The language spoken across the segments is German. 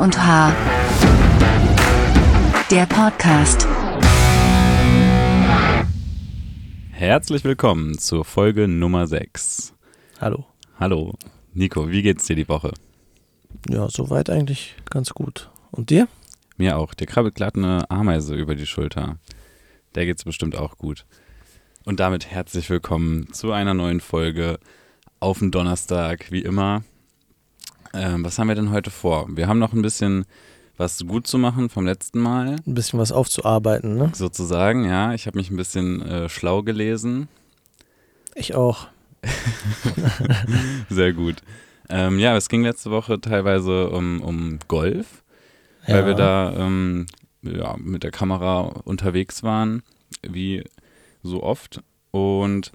Und H. Der Podcast. Herzlich willkommen zur Folge Nummer 6. Hallo. Hallo. Nico, wie geht's dir die Woche? Ja, soweit eigentlich ganz gut. Und dir? Mir auch. Dir krabbelt glatt eine Ameise über die Schulter. Der geht's bestimmt auch gut. Und damit herzlich willkommen zu einer neuen Folge auf den Donnerstag, wie immer. Ähm, was haben wir denn heute vor? Wir haben noch ein bisschen was gut zu machen vom letzten Mal. Ein bisschen was aufzuarbeiten, ne? Sozusagen, ja. Ich habe mich ein bisschen äh, schlau gelesen. Ich auch. Sehr gut. Ähm, ja, es ging letzte Woche teilweise um, um Golf, weil Ja. wir da ähm, ja, mit der Kamera unterwegs waren, wie so oft. Und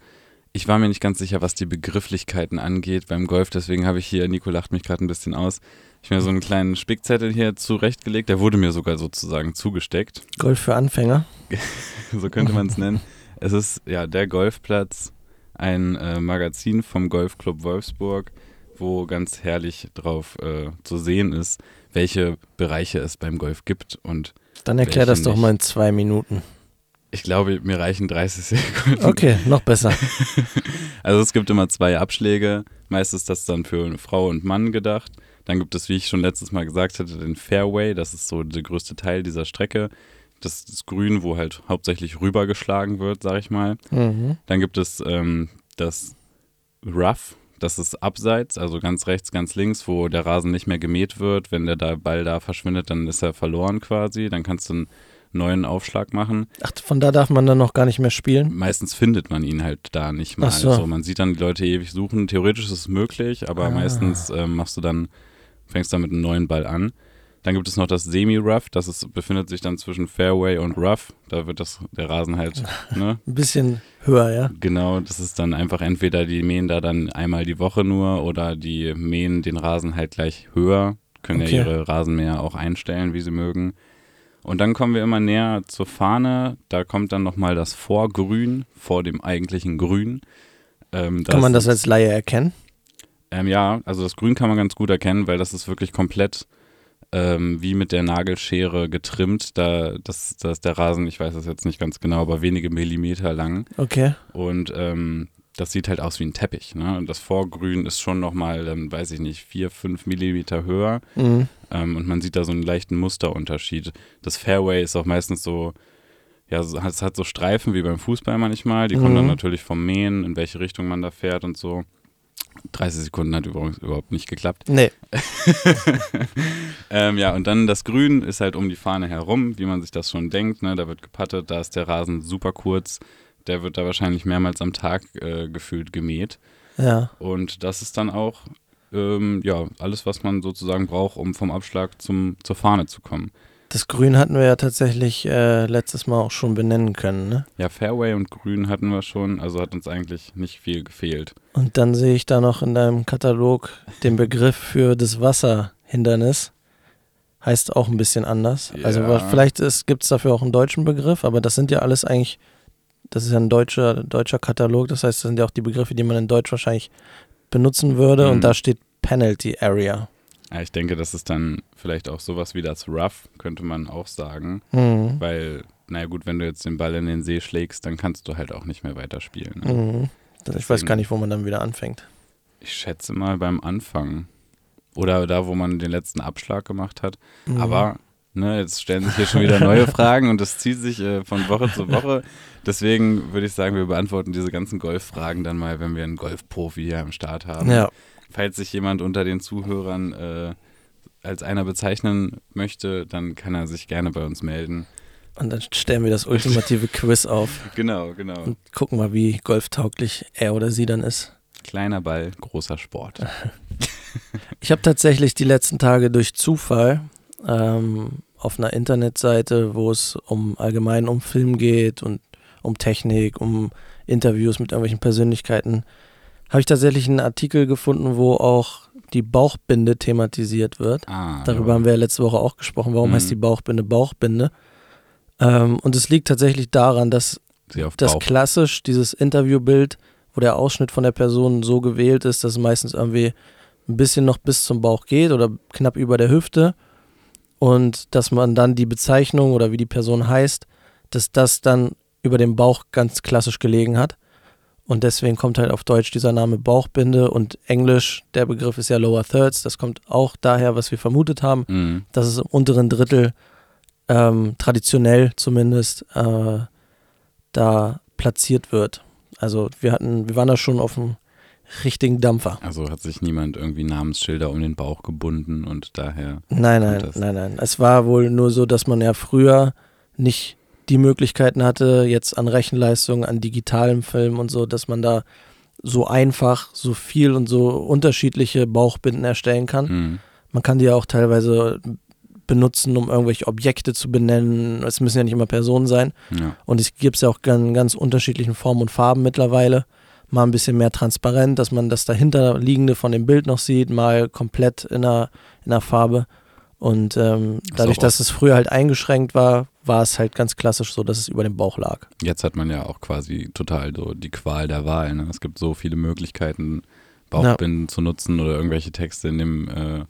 ich war mir nicht ganz sicher, was die Begrifflichkeiten angeht beim Golf. Deswegen habe ich hier, Nico lacht mich gerade ein bisschen aus, ich mir so einen kleinen Spickzettel hier zurechtgelegt. Der wurde mir sogar sozusagen zugesteckt. Golf für Anfänger. so könnte man es nennen. Es ist ja der Golfplatz, ein äh, Magazin vom Golfclub Wolfsburg, wo ganz herrlich drauf äh, zu sehen ist, welche Bereiche es beim Golf gibt. Und Dann erklär das doch nicht? mal in zwei Minuten. Ich glaube, mir reichen 30 Sekunden. Okay, noch besser. Also es gibt immer zwei Abschläge. Meist ist das dann für Frau und Mann gedacht. Dann gibt es, wie ich schon letztes Mal gesagt hatte, den Fairway. Das ist so der größte Teil dieser Strecke. Das ist Grün, wo halt hauptsächlich rübergeschlagen wird, sag ich mal. Mhm. Dann gibt es ähm, das Rough, das ist abseits, also ganz rechts, ganz links, wo der Rasen nicht mehr gemäht wird. Wenn der Ball da verschwindet, dann ist er verloren quasi. Dann kannst du einen neuen Aufschlag machen. Ach, von da darf man dann noch gar nicht mehr spielen? Meistens findet man ihn halt da nicht mal. Ach so. Also man sieht dann die Leute ewig suchen. Theoretisch ist es möglich, aber Ah. meistens ähm, machst du dann, fängst dann mit einem neuen Ball an. Dann gibt es noch das Semi-Rough, das ist, befindet sich dann zwischen Fairway und Rough. Da wird das, der Rasen halt, ne? Ein bisschen höher, ja? Genau, das ist dann einfach entweder die mähen da dann einmal die Woche nur oder die mähen den Rasen halt gleich höher, können Okay. ja ihre Rasenmäher auch einstellen, wie sie mögen. Und dann kommen wir immer näher zur Fahne, da kommt dann nochmal das Vorgrün vor dem eigentlichen Grün. Ähm, Kann man das als Laie erkennen? ähm, ja, also das Grün kann man ganz gut erkennen, weil das ist wirklich komplett ähm, wie mit der Nagelschere getrimmt. Da, das, das ist der Rasen, ich weiß das jetzt nicht ganz genau, aber wenige Millimeter lang. Okay. Und ähm, das sieht halt aus wie ein Teppich. Ne? Und das Vorgrün ist schon nochmal, ähm, weiß ich nicht, vier, fünf Millimeter höher. Mhm. Ähm, und man sieht da so einen leichten Musterunterschied. Das Fairway ist auch meistens so, ja, es hat so Streifen wie beim Fußball manchmal. Die kommen dann Mhm. natürlich vom Mähen, in welche Richtung man da fährt und so. 30 Sekunden hat übrigens überhaupt nicht geklappt. Nee. Ähm, ja, und dann das Grün ist halt um die Fahne herum, wie man sich das schon denkt. Ne? Da wird gepattet, da ist der Rasen super kurz. Der wird da wahrscheinlich mehrmals am Tag äh, gefühlt gemäht. Ja. Und das ist dann auch ähm, ja, alles, was man sozusagen braucht, um vom Abschlag zum, zur Fahne zu kommen. Das Grün hatten wir ja tatsächlich äh, letztes Mal auch schon benennen können, ne? Ja, Fairway und Grün hatten wir schon, also hat uns eigentlich nicht viel gefehlt. Und dann sehe ich da noch in deinem Katalog den Begriff für das Wasserhindernis. Heißt auch ein bisschen anders. Also Ja. wa- vielleicht gibt es dafür auch einen deutschen Begriff, aber das sind ja alles eigentlich, das ist ja ein deutscher, deutscher Katalog, das heißt, das sind ja auch die Begriffe, die man in Deutsch wahrscheinlich benutzen würde Mhm. und da steht Penalty Area. Ja, ich denke, das ist dann vielleicht auch sowas wie das Rough, könnte man auch sagen. Mhm. Weil, naja gut, wenn du jetzt den Ball in den See schlägst, dann kannst du halt auch nicht mehr weiterspielen. Ne? Mhm. Das- Ich weiß gar nicht, wo man dann wieder anfängt. Ich schätze mal beim Anfang. Oder da, wo man den letzten Abschlag gemacht hat. Mhm. Aber ne, jetzt stellen sich hier schon wieder neue Fragen und das zieht sich äh, von Woche zu Woche. Deswegen würde ich sagen, wir beantworten diese ganzen Golffragen dann mal, wenn wir einen Golfprofi hier am Start haben. Ja, Falls sich jemand unter den Zuhörern äh, als einer bezeichnen möchte, dann kann er sich gerne bei uns melden. und dann stellen wir das ultimative Quiz auf Genau, genau. und gucken mal, wie golftauglich er oder sie dann ist. Kleiner Ball, großer Sport. Ich habe tatsächlich die letzten Tage durch Zufall ähm, auf einer Internetseite, wo es um allgemein um Film geht und um Technik, um Interviews mit irgendwelchen Persönlichkeiten, habe ich tatsächlich einen Artikel gefunden, wo auch die Bauchbinde thematisiert wird. Ah, Darüber haben wir ja letzte Woche auch gesprochen. Warum Mhm. heißt die Bauchbinde Bauchbinde? Ähm, und es liegt tatsächlich daran, dass das klassisch, dieses Interviewbild, wo der Ausschnitt von der Person so gewählt ist, dass es meistens irgendwie ein bisschen noch bis zum Bauch geht oder knapp über der Hüfte. Und dass man dann die Bezeichnung oder wie die Person heißt, dass das dann über dem Bauch ganz klassisch gelegen hat. Und deswegen kommt halt auf Deutsch dieser Name Bauchbinde und Englisch, der Begriff ist ja Lower Thirds, das kommt auch daher, was wir vermutet haben, Mhm. dass es im unteren Drittel ähm, traditionell zumindest äh, da platziert wird. Also wir hatten, wir waren da schon auf dem richtigen Dampfer. Also hat sich niemand irgendwie Namensschilder um den Bauch gebunden und daher. Nein, nein, nein, nein. Es war wohl nur so, dass man ja früher nicht die Möglichkeiten hatte, jetzt an Rechenleistung, an digitalem Film und so, dass man da so einfach, so viel und so unterschiedliche Bauchbinden erstellen kann. Mhm. Man kann die ja auch teilweise benutzen, um irgendwelche Objekte zu benennen. Es müssen ja nicht immer Personen sein. Ja. Und es gibt es ja auch in ganz unterschiedlichen Formen und Farben mittlerweile. Mal ein bisschen mehr transparent, dass man das dahinterliegende von dem Bild noch sieht, mal komplett in der, in der Farbe. Und ähm, dadurch, dass es früher halt eingeschränkt war, war es halt ganz klassisch so, dass es über dem Bauch lag. Jetzt hat man ja auch quasi total so die Qual der Wahl. Ne? Es gibt so viele Möglichkeiten, Bauchbinden zu nutzen oder irgendwelche Texte in dem äh,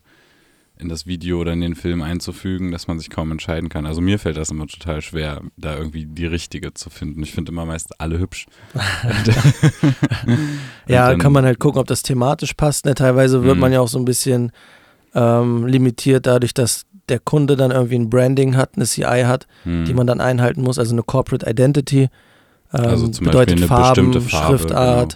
in das Video oder in den Film einzufügen, dass man sich kaum entscheiden kann. Also mir fällt das immer total schwer, da irgendwie die richtige zu finden. Ich finde immer meist alle hübsch. Ja, kann man halt gucken, ob das thematisch passt. Ne? Teilweise wird Mhm. man ja auch so ein bisschen ähm, limitiert dadurch, dass der Kunde dann irgendwie ein Branding hat, eine CI hat, Hm. die man dann einhalten muss, also eine Corporate Identity. Ähm, Also zum bedeutet Farben, bestimmte Farbe, genau.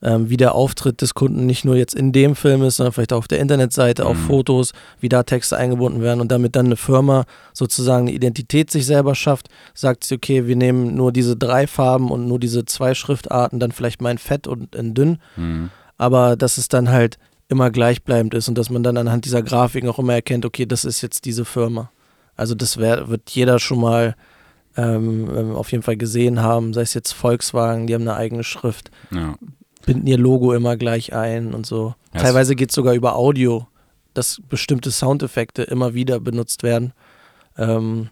Ähm, wie der Auftritt des Kunden nicht nur jetzt in dem Film ist, sondern vielleicht auch auf der Internetseite, auf Mhm. Fotos, wie da Texte eingebunden werden und damit dann eine Firma sozusagen eine Identität sich selber schafft, sagt sie, okay, wir nehmen nur diese drei Farben und nur diese zwei Schriftarten, dann vielleicht mal in Fett und in dünn, Hm. aber dass es dann halt immer gleichbleibend ist und dass man dann anhand dieser Grafiken auch immer erkennt, okay, das ist jetzt diese Firma. Also das wär, wird jeder schon mal ähm, ähm, auf jeden Fall gesehen haben, sei es jetzt Volkswagen, die haben eine eigene Schrift, Ja. Binden ihr Logo immer gleich ein und so. Ja, Teilweise geht es sogar über Audio, dass bestimmte Soundeffekte immer wieder benutzt werden. Ähm,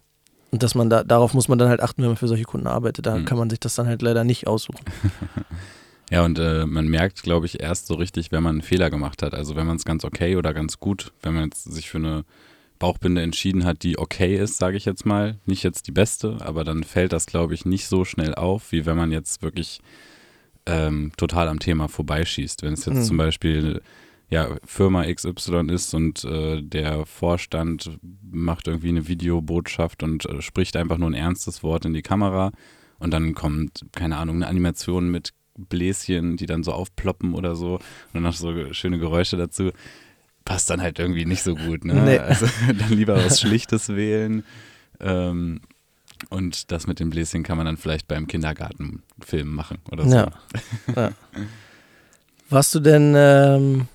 und dass man da, darauf muss man dann halt achten, wenn man für solche Kunden arbeitet. Da Mhm. kann man sich das dann halt leider nicht aussuchen. Ja, und äh, man merkt, glaube ich, erst so richtig, wenn man einen Fehler gemacht hat. Also wenn man es ganz okay oder ganz gut, wenn man jetzt sich für eine Bauchbinde entschieden hat, die okay ist, sage ich jetzt mal. Nicht jetzt die beste, aber dann fällt das, glaube ich, nicht so schnell auf, wie wenn man jetzt wirklich ähm, total am Thema vorbeischießt. Wenn es jetzt Mhm. zum Beispiel ja, Firma XY ist und äh, der Vorstand macht irgendwie eine Videobotschaft und äh, spricht einfach nur ein ernstes Wort in die Kamera und dann kommt, keine Ahnung, eine Animation mit Bläschen, die dann so aufploppen oder so und dann noch so schöne Geräusche dazu. Passt dann halt irgendwie nicht so gut, ne? Nee. Also dann lieber was Schlichtes wählen. Ähm, und das mit den Bläschen kann man dann vielleicht beim Kindergartenfilm machen oder so. Ja. ja. Warst du denn ähm,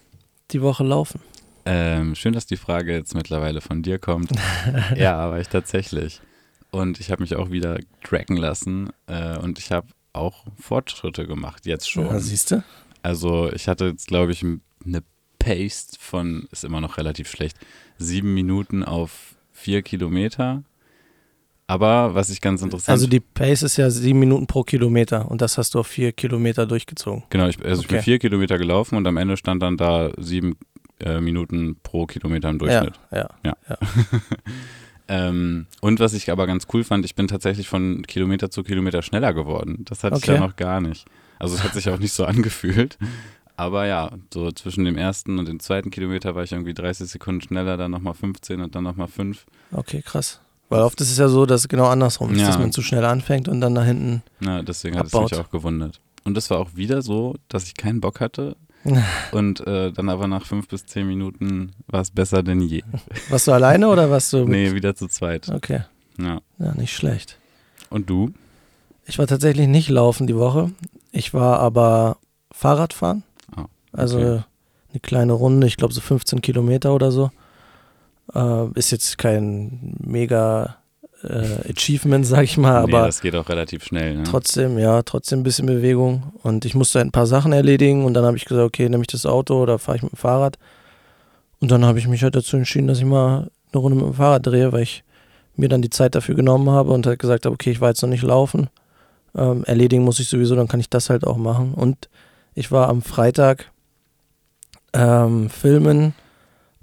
die Woche laufen? Ähm, schön, dass die Frage jetzt mittlerweile von dir kommt. ja, war ich tatsächlich. Und ich habe mich auch wieder tracken lassen äh, und ich habe auch Fortschritte gemacht, jetzt schon. Ja, siehst du? Also ich hatte jetzt, glaube ich, eine Pace von, ist immer noch relativ schlecht, sieben Minuten auf vier Kilometer. Aber was ich ganz interessant Also die Pace ist ja sieben Minuten pro Kilometer und das hast du auf vier Kilometer durchgezogen. Genau, ich, also ich bin Okay. vier Kilometer gelaufen und am Ende stand dann da sieben äh, Minuten pro Kilometer im Durchschnitt. Ja, ja. Ähm, und was ich aber ganz cool fand, ich bin tatsächlich von Kilometer zu Kilometer schneller geworden. Das hatte ich Okay. ja noch gar nicht. Also es hat sich auch nicht so angefühlt. Aber ja, so zwischen dem ersten und dem zweiten Kilometer war ich irgendwie 30 Sekunden schneller, dann nochmal 15 und dann nochmal 5. Okay, krass. Weil oft ist es ja so, dass es genau andersrum ist, Ja. dass man zu schnell anfängt und dann da hinten. Na, deswegen hat es mich auch gewundert. Und es war auch wieder so, dass ich keinen Bock hatte. und äh, dann aber nach fünf bis zehn Minuten war es besser denn je. Warst du alleine oder warst du? Nee, wieder zu zweit. Okay, Ja. ja, nicht schlecht. Und du? Ich war tatsächlich nicht laufen die Woche. Ich war aber Fahrradfahren. Ah, Also okay. eine kleine Runde, ich glaube so 15 Kilometer oder so. Äh, ist jetzt kein mega äh, Achievement, sag ich mal, nee, aber das geht auch relativ schnell. Ne? trotzdem, ja, trotzdem ein bisschen Bewegung. Und ich musste ein paar Sachen erledigen und dann habe ich gesagt, okay, nehme ich das Auto oder fahre ich mit dem Fahrrad. Und dann habe ich mich halt dazu entschieden, dass ich mal eine Runde mit dem Fahrrad drehe, weil ich mir dann die Zeit dafür genommen habe und halt gesagt habe, okay, ich war jetzt noch nicht laufen. Ähm, erledigen muss ich sowieso, dann kann ich das halt auch machen. Und ich war am Freitag ähm, filmen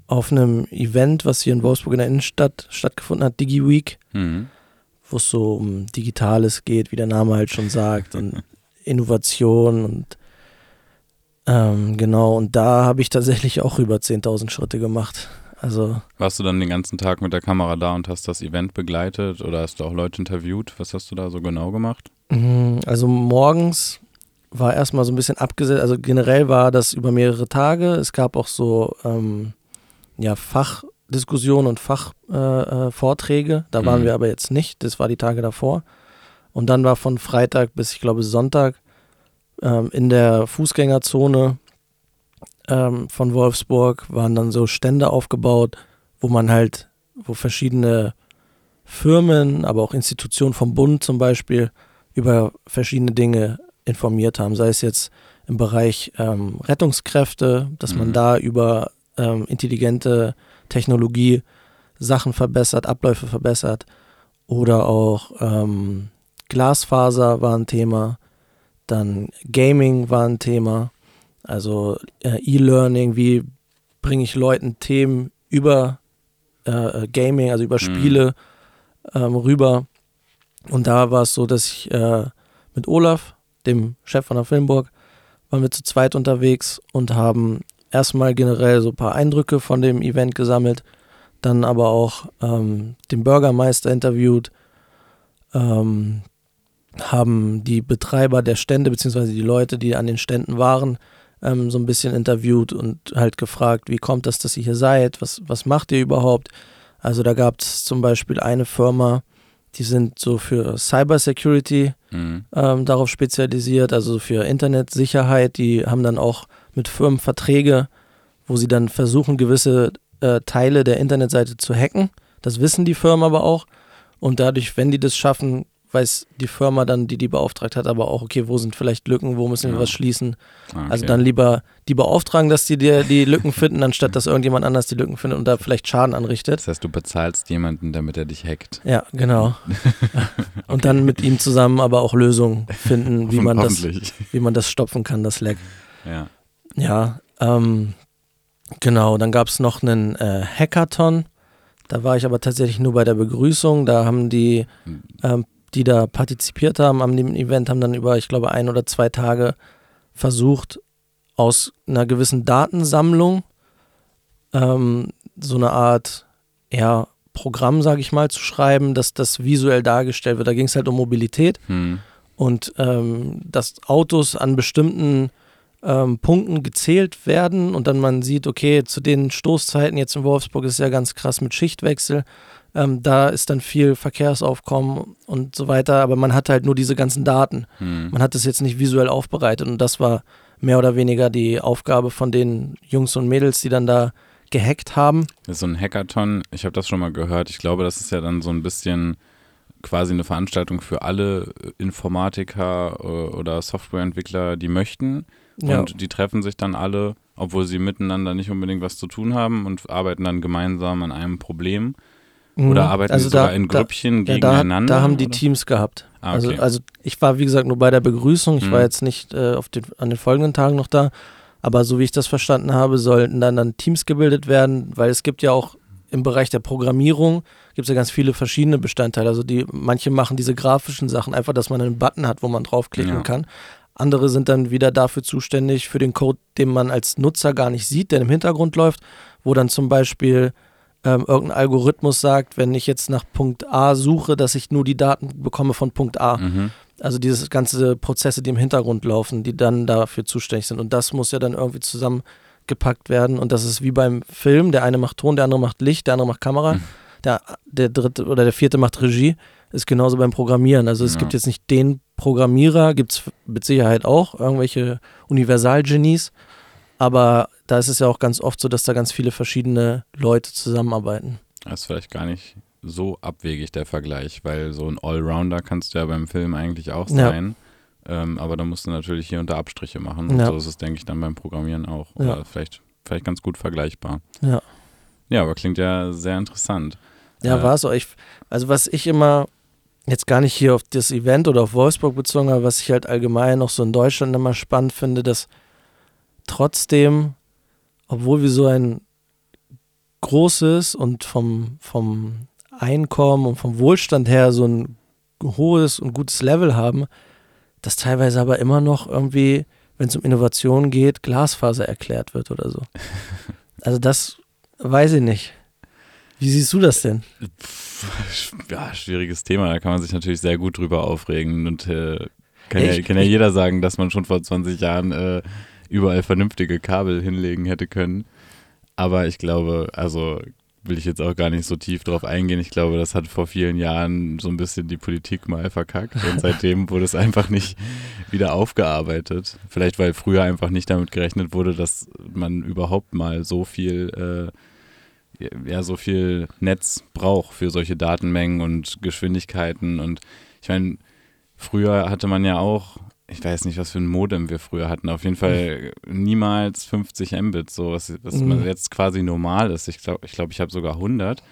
auf einem Event, was hier in Wolfsburg in der Innenstadt stattgefunden hat, DigiWeek, Mhm. wo es so um Digitales geht, wie der Name halt schon sagt, und Innovation und ähm, genau, und da habe ich tatsächlich auch über 10.000 Schritte gemacht. Also Warst du dann den ganzen Tag mit der Kamera da und hast das Event begleitet oder hast du auch Leute interviewt? Was hast du da so genau gemacht? Mm, Also morgens war erstmal so ein bisschen abgesetzt, also generell war das über mehrere Tage. Es gab auch so ähm, ja, Fachdiskussionen und Fachvorträge. Äh, Vorträge. da waren Mhm. wir aber jetzt nicht, das war die Tage davor. Und dann war von Freitag bis, ich glaube, Sonntag ähm, in der Fußgängerzone ähm, von Wolfsburg waren dann so Stände aufgebaut, wo man halt, wo verschiedene Firmen, aber auch Institutionen vom Bund zum Beispiel über verschiedene Dinge informiert haben, sei es jetzt im Bereich ähm, Rettungskräfte, dass man Mhm. da über ähm, intelligente Technologie Sachen verbessert, Abläufe verbessert oder auch ähm, Glasfaser war ein Thema, dann Gaming war ein Thema, also äh, E-Learning, wie bringe ich Leuten Themen über äh, äh, Gaming, also über Mhm. Spiele ähm, rüber. Und da war es so, dass ich äh, mit Olaf, dem Chef von der Filmburg, waren wir zu zweit unterwegs und haben erstmal generell so ein paar Eindrücke von dem Event gesammelt, dann aber auch ähm, den Bürgermeister interviewt, ähm, haben die Betreiber der Stände, beziehungsweise die Leute, die an den Ständen waren, ähm, so ein bisschen interviewt und halt gefragt, wie kommt das, dass ihr hier seid, was, was macht ihr überhaupt? Also da gab es zum Beispiel eine Firma, die sind so für Cybersecurity Mhm. ähm, darauf spezialisiert, also für Internetsicherheit. Die haben dann auch mit Firmen Verträge, wo sie dann versuchen, gewisse äh, Teile der Internetseite zu hacken. Das wissen die Firmen aber auch. Und dadurch, wenn die das schaffen, weiß die Firma dann, die die beauftragt hat, aber auch, okay, wo sind vielleicht Lücken, wo müssen wir Ja. was schließen. Ah, Also okay. dann lieber die beauftragen, dass die dir die Lücken finden, anstatt dass irgendjemand anders die Lücken findet und da vielleicht Schaden anrichtet. Das heißt, du bezahlst jemanden, damit er dich hackt. Ja, genau. Und dann mit ihm zusammen aber auch Lösungen finden, wie man das, wie man das stopfen kann, das Leck. Ja. Ja, ähm, genau. Dann gab es noch einen äh, Hackathon. Da war ich aber tatsächlich nur bei der Begrüßung. Da haben die, ähm, die da partizipiert haben an dem Event, haben dann über, ich glaube, ein oder zwei Tage versucht, aus einer gewissen Datensammlung ähm, so eine Art, ja, Programm, sage ich mal, zu schreiben, dass das visuell dargestellt wird. Da ging es halt um Mobilität Hm. und ähm, dass Autos an bestimmten ähm, Punkten gezählt werden und dann man sieht, okay, zu den Stoßzeiten jetzt in Wolfsburg ist es ja ganz krass mit Schichtwechsel. Ähm, da ist dann viel Verkehrsaufkommen und so weiter, aber man hat halt nur diese ganzen Daten. Hm. Man hat es jetzt nicht visuell aufbereitet und das war mehr oder weniger die Aufgabe von den Jungs und Mädels, die dann da gehackt haben. So ein Hackathon, ich habe das schon mal gehört. Ich glaube, das ist ja dann so ein bisschen quasi eine Veranstaltung für alle Informatiker äh, oder Softwareentwickler, die möchten. Ja. Und die treffen sich dann alle, obwohl sie miteinander nicht unbedingt was zu tun haben und arbeiten dann gemeinsam an einem Problem. Mhm. Oder arbeiten Also sie sogar da- in da- Grüppchen Ja, da, gegeneinander? da haben die oder? Teams gehabt. Ah, also, okay. also ich war, wie gesagt, nur bei der Begrüßung. Ich Mhm. war jetzt nicht äh, auf den, an den folgenden Tagen noch da. Aber so wie ich das verstanden habe, sollten dann, dann Teams gebildet werden, weil es gibt ja auch im Bereich der Programmierung gibt es ja ganz viele verschiedene Bestandteile. Also die, manche machen diese grafischen Sachen einfach, dass man einen Button hat, wo man draufklicken Ja. kann. Andere sind dann wieder dafür zuständig, für den Code, den man als Nutzer gar nicht sieht, der im Hintergrund läuft, wo dann zum Beispiel ähm, irgendein Algorithmus sagt, wenn ich jetzt nach Punkt A suche, dass ich nur die Daten bekomme von Punkt A. Mhm. Also diese ganze Prozesse, die im Hintergrund laufen, die dann dafür zuständig sind. Und das muss ja dann irgendwie zusammengepackt werden. Und das ist wie beim Film. Der eine macht Ton, der andere macht Licht, der andere macht Kamera. Mhm. Der, der dritte oder der vierte macht Regie. Ist genauso beim Programmieren. Also es Ja. gibt jetzt nicht den Programmierer, gibt es mit Sicherheit auch, irgendwelche Universalgenies. Aber da ist es ja auch ganz oft so, dass da ganz viele verschiedene Leute zusammenarbeiten. Das ist vielleicht gar nicht so abwegig der Vergleich, weil so ein Allrounder kannst du ja beim Film eigentlich auch Ja. sein. Ähm, aber da musst du natürlich hier unter Abstriche machen. Und Ja. so ist es, denke ich, dann beim Programmieren auch. Ja. Oder vielleicht, vielleicht ganz gut vergleichbar. Ja. Ja, aber klingt ja sehr interessant. Ja, Äh, war es auch. Ich, also was ich immer, jetzt gar nicht hier auf das Event oder auf Wolfsburg bezogen, aber was ich halt allgemein auch so in Deutschland immer spannend finde, dass trotzdem, obwohl wir so ein groß ist und vom, vom Einkommen und vom Wohlstand her so ein hohes und gutes Level haben, dass teilweise aber immer noch irgendwie, wenn es um Innovation geht, Glasfaser erklärt wird oder so. Also das weiß ich nicht. Wie siehst du das denn? Ja, schwieriges Thema. Da kann man sich natürlich sehr gut drüber aufregen und äh, kann, ja, kann ja jeder sagen, dass man schon vor 20 Jahren äh, überall vernünftige Kabel hinlegen hätte können. Aber ich glaube, also will ich jetzt auch gar nicht so tief drauf eingehen. Ich glaube, das hat vor vielen Jahren so ein bisschen die Politik mal verkackt und seitdem wurde es einfach nicht wieder aufgearbeitet. Vielleicht, weil früher einfach nicht damit gerechnet wurde, dass man überhaupt mal so viel, äh, ja, so viel Netz braucht für solche Datenmengen und Geschwindigkeiten. Und ich meine, früher hatte man ja auch ich weiß nicht, was für ein Modem wir früher hatten. Auf jeden Fall niemals 50 Mbit, so was, was mhm. jetzt quasi normal ist. Ich glaube, ich, glaub, ich habe sogar 100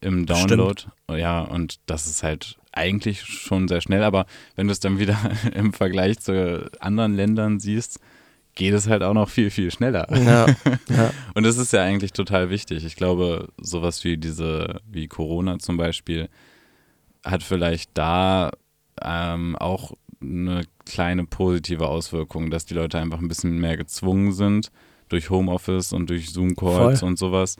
im Download. Stimmt. Ja, und das ist halt eigentlich schon sehr schnell. Aber wenn du es dann wieder im Vergleich zu anderen Ländern siehst, geht es halt auch noch viel, viel schneller. Ja, ja. Und das ist ja eigentlich total wichtig. Ich glaube, sowas wie diese, wie Corona zum Beispiel, hat vielleicht da ähm, auch eine kleine positive Auswirkung, dass die Leute einfach ein bisschen mehr gezwungen sind durch Homeoffice und durch Zoom-Calls und sowas.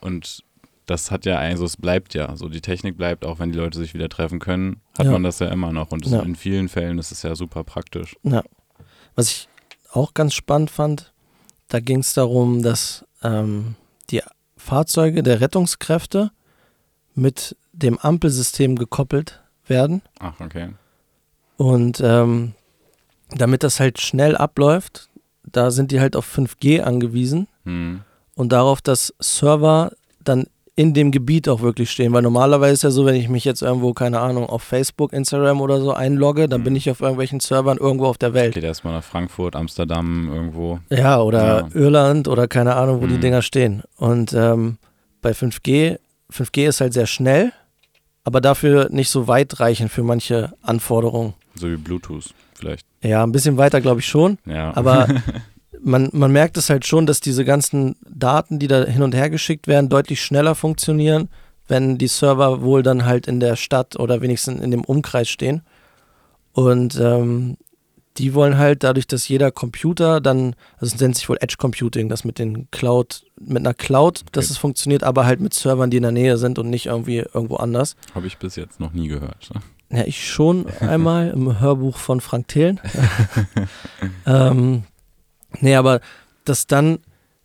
Und das hat ja, also es bleibt ja, so die Technik bleibt, auch wenn die Leute sich wieder treffen können, hat ja. man das ja immer noch. Und in vielen Fällen ist es ja super praktisch. Ja. Was ich auch ganz spannend fand, da ging es darum, dass ähm, die Fahrzeuge der Rettungskräfte mit dem Ampelsystem gekoppelt werden. Ach, okay. Und ähm, damit das halt schnell abläuft, da sind die halt auf 5G angewiesen mhm. und darauf, dass Server dann in dem Gebiet auch wirklich stehen. Weil normalerweise ist ja so, wenn ich mich jetzt irgendwo, keine Ahnung, auf Facebook, Instagram oder so einlogge, dann mhm. bin ich auf irgendwelchen Servern irgendwo auf der Welt. Geht erstmal nach Frankfurt, Amsterdam, irgendwo. Ja, oder ja. Irland oder keine Ahnung, wo mhm. die Dinger stehen. Und ähm, bei 5G, 5G ist halt sehr schnell, aber dafür nicht so weitreichend für manche Anforderungen. So wie Bluetooth vielleicht. Ja, ein bisschen weiter glaube ich schon. Ja. Aber man, man merkt es halt schon, dass diese ganzen Daten, die da hin und her geschickt werden, deutlich schneller funktionieren, wenn die Server wohl dann halt in der Stadt oder wenigstens in dem Umkreis stehen. Und ähm, die wollen halt dadurch, dass jeder Computer dann, also es nennt sich wohl Edge Computing, das mit den Cloud, mit einer Cloud, okay. dass es funktioniert, aber halt mit Servern, die in der Nähe sind und nicht irgendwie irgendwo anders. Habe ich bis jetzt noch nie gehört. Ne? Ja, ich schon einmal im Hörbuch von Frank Thelen. ähm, nee, aber dass dann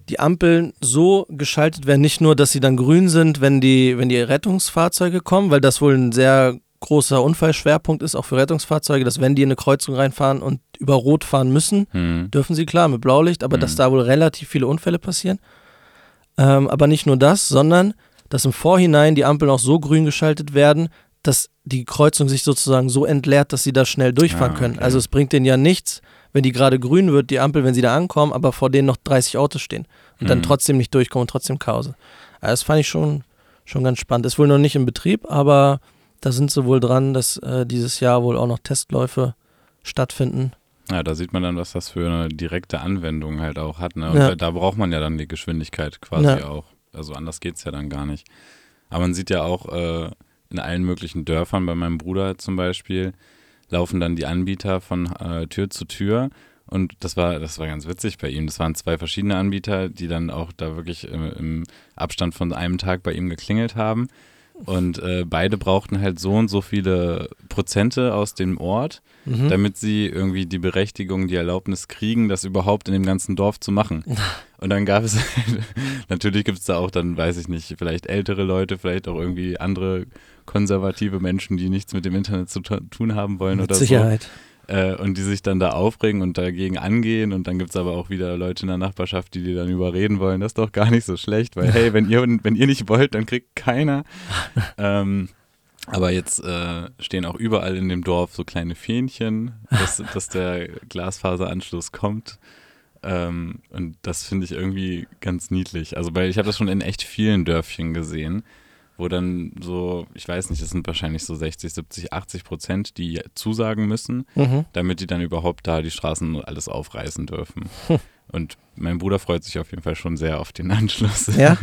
die Ampeln so geschaltet werden, nicht nur, dass sie dann grün sind, wenn die, wenn die Rettungsfahrzeuge kommen, weil das wohl ein sehr großer Unfallschwerpunkt ist, auch für Rettungsfahrzeuge, dass wenn die in eine Kreuzung reinfahren und über Rot fahren müssen, mhm. dürfen sie klar mit Blaulicht, aber mhm. dass da wohl relativ viele Unfälle passieren. Ähm, aber nicht nur das, sondern dass im Vorhinein die Ampeln auch so grün geschaltet werden, dass die Kreuzung sich sozusagen so entleert, dass sie da schnell durchfahren ah, okay. können. Also es bringt denen ja nichts, wenn die gerade grün wird, die Ampel, wenn sie da ankommen, aber vor denen noch 30 Autos stehen und mhm. dann trotzdem nicht durchkommen und trotzdem Chaos. Also das fand ich schon, schon ganz spannend. Ist wohl noch nicht in Betrieb, aber da sind sie wohl dran, dass äh, dieses Jahr wohl auch noch Testläufe stattfinden. Ja, da sieht man dann, was das für eine direkte Anwendung halt auch hat. Ne? Und ja. da braucht man ja dann die Geschwindigkeit quasi ja. auch. Also anders geht es ja dann gar nicht. Aber man sieht ja auch, äh, in allen möglichen Dörfern, bei meinem Bruder zum Beispiel, laufen dann die Anbieter von äh, Tür zu Tür. Und das war, das war ganz witzig bei ihm. Das waren zwei verschiedene Anbieter, die dann auch da wirklich im, im Abstand von einem Tag bei ihm geklingelt haben. Und äh, beide brauchten halt so und so viele Prozente aus dem Ort, mhm. damit sie irgendwie die Berechtigung, die Erlaubnis kriegen, das überhaupt in dem ganzen Dorf zu machen. Und dann gab es, natürlich gibt es da auch dann, weiß ich nicht, vielleicht ältere Leute, vielleicht auch irgendwie andere konservative Menschen, die nichts mit dem Internet zu tun haben wollen mit oder Sicherheit. so. Äh, und die sich dann da aufregen und dagegen angehen. Und dann gibt es aber auch wieder Leute in der Nachbarschaft, die die dann überreden wollen. Das ist doch gar nicht so schlecht, weil hey, wenn ihr, wenn ihr nicht wollt, dann kriegt keiner. ähm, aber jetzt äh, stehen auch überall in dem Dorf so kleine Fähnchen, dass, dass der Glasfaseranschluss kommt. Ähm, und das finde ich irgendwie ganz niedlich. Also, weil ich habe das schon in echt vielen Dörfchen gesehen wo dann so, ich weiß nicht, es sind wahrscheinlich so 60, 70, 80 Prozent, die zusagen müssen, mhm. damit die dann überhaupt da die Straßen alles aufreißen dürfen. Und mein Bruder freut sich auf jeden Fall schon sehr auf den Anschluss. Ja?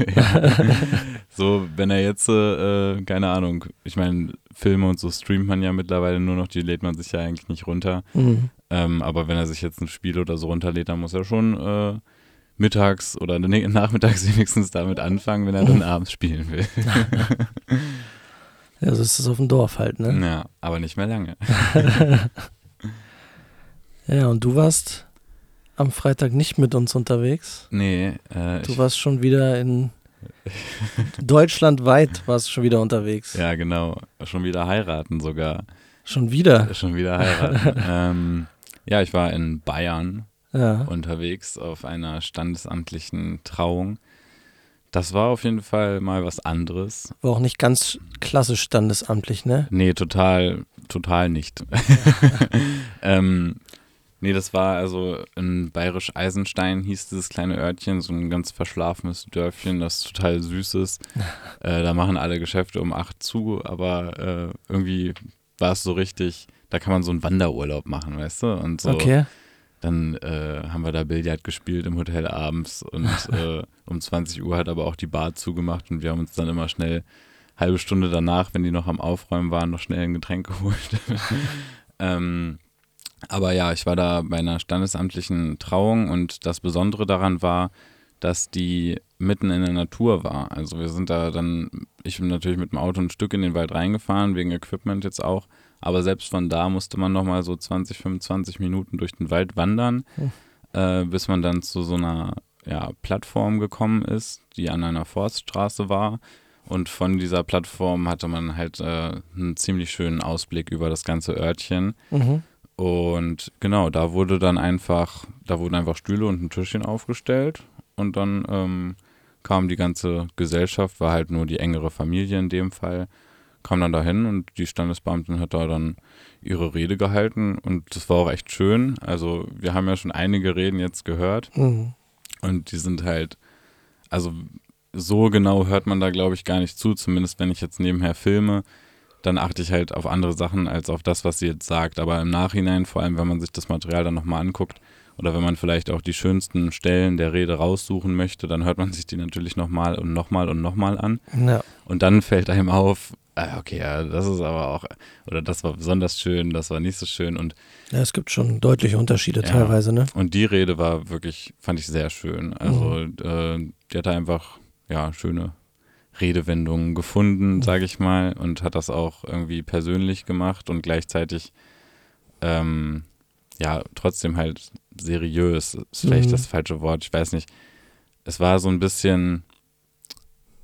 so, wenn er jetzt, äh, keine Ahnung, ich meine, Filme und so streamt man ja mittlerweile nur noch, die lädt man sich ja eigentlich nicht runter. Mhm. Ähm, aber wenn er sich jetzt ein Spiel oder so runterlädt, dann muss er schon äh, mittags oder nachmittags wenigstens damit anfangen, wenn er dann abends spielen will. ja, so ist es auf dem Dorf halt, ne? Ja, aber nicht mehr lange. ja, und du warst am Freitag nicht mit uns unterwegs. Nee. Äh, du warst schon wieder in deutschlandweit warst du schon wieder unterwegs. Ja, genau. Schon wieder heiraten sogar. Schon wieder? Schon wieder heiraten. ähm, ja, ich war in Bayern ja. unterwegs auf einer standesamtlichen Trauung. Das war auf jeden Fall mal was anderes. War auch nicht ganz klassisch standesamtlich, ne? Nee, total, total nicht. ähm, nee, das war also in Bayerisch Eisenstein hieß dieses kleine Örtchen, so ein ganz verschlafenes Dörfchen, das total süß ist. äh, da machen alle Geschäfte um acht zu, aber äh, irgendwie war es so richtig, da kann man so einen Wanderurlaub machen, weißt du? Und so. Okay. Dann äh, haben wir da Billard gespielt im Hotel abends und äh, um 20 Uhr hat aber auch die Bar zugemacht und wir haben uns dann immer schnell halbe Stunde danach, wenn die noch am Aufräumen waren, noch schnell ein Getränk geholt. ähm, aber ja, ich war da bei einer standesamtlichen Trauung und das Besondere daran war, dass die mitten in der Natur war. Also wir sind da dann, ich bin natürlich mit dem Auto ein Stück in den Wald reingefahren, wegen Equipment jetzt auch. Aber selbst von da musste man nochmal so 20, 25 Minuten durch den Wald wandern, Hm. äh, bis man dann zu so einer ja, Plattform gekommen ist, die an einer Forststraße war. Und von dieser Plattform hatte man halt äh, einen ziemlich schönen Ausblick über das ganze Örtchen. Mhm. Und genau, da wurde dann einfach, da wurden einfach Stühle und ein Tischchen aufgestellt und dann ähm, kam die ganze Gesellschaft, war halt nur die engere Familie in dem Fall, kam dann dahin und die Standesbeamtin hat da dann ihre Rede gehalten und das war auch echt schön. Also wir haben ja schon einige Reden jetzt gehört Mhm. und die sind halt, also so genau hört man da glaube ich gar nicht zu, zumindest wenn ich jetzt nebenher filme dann achte ich halt auf andere Sachen als auf das, was sie jetzt sagt. Aber im Nachhinein, vor allem wenn man sich das Material dann nochmal anguckt oder wenn man vielleicht auch die schönsten Stellen der Rede raussuchen möchte, dann hört man sich die natürlich nochmal und nochmal und nochmal an. Ja. Und dann fällt einem auf, ah, okay, ja, das ist aber auch, oder das war besonders schön, das war nicht so schön. Und, ja, es gibt schon deutliche Unterschiede Ja. teilweise, ne? und die Rede war wirklich, fand ich sehr schön. Also äh, die hatte einfach, ja, schöne Redewendungen gefunden, sage ich mal, und hat das auch irgendwie persönlich gemacht und gleichzeitig ähm, ja trotzdem halt seriös. Ist vielleicht Mhm. das falsche Wort, ich weiß nicht. Es war so ein bisschen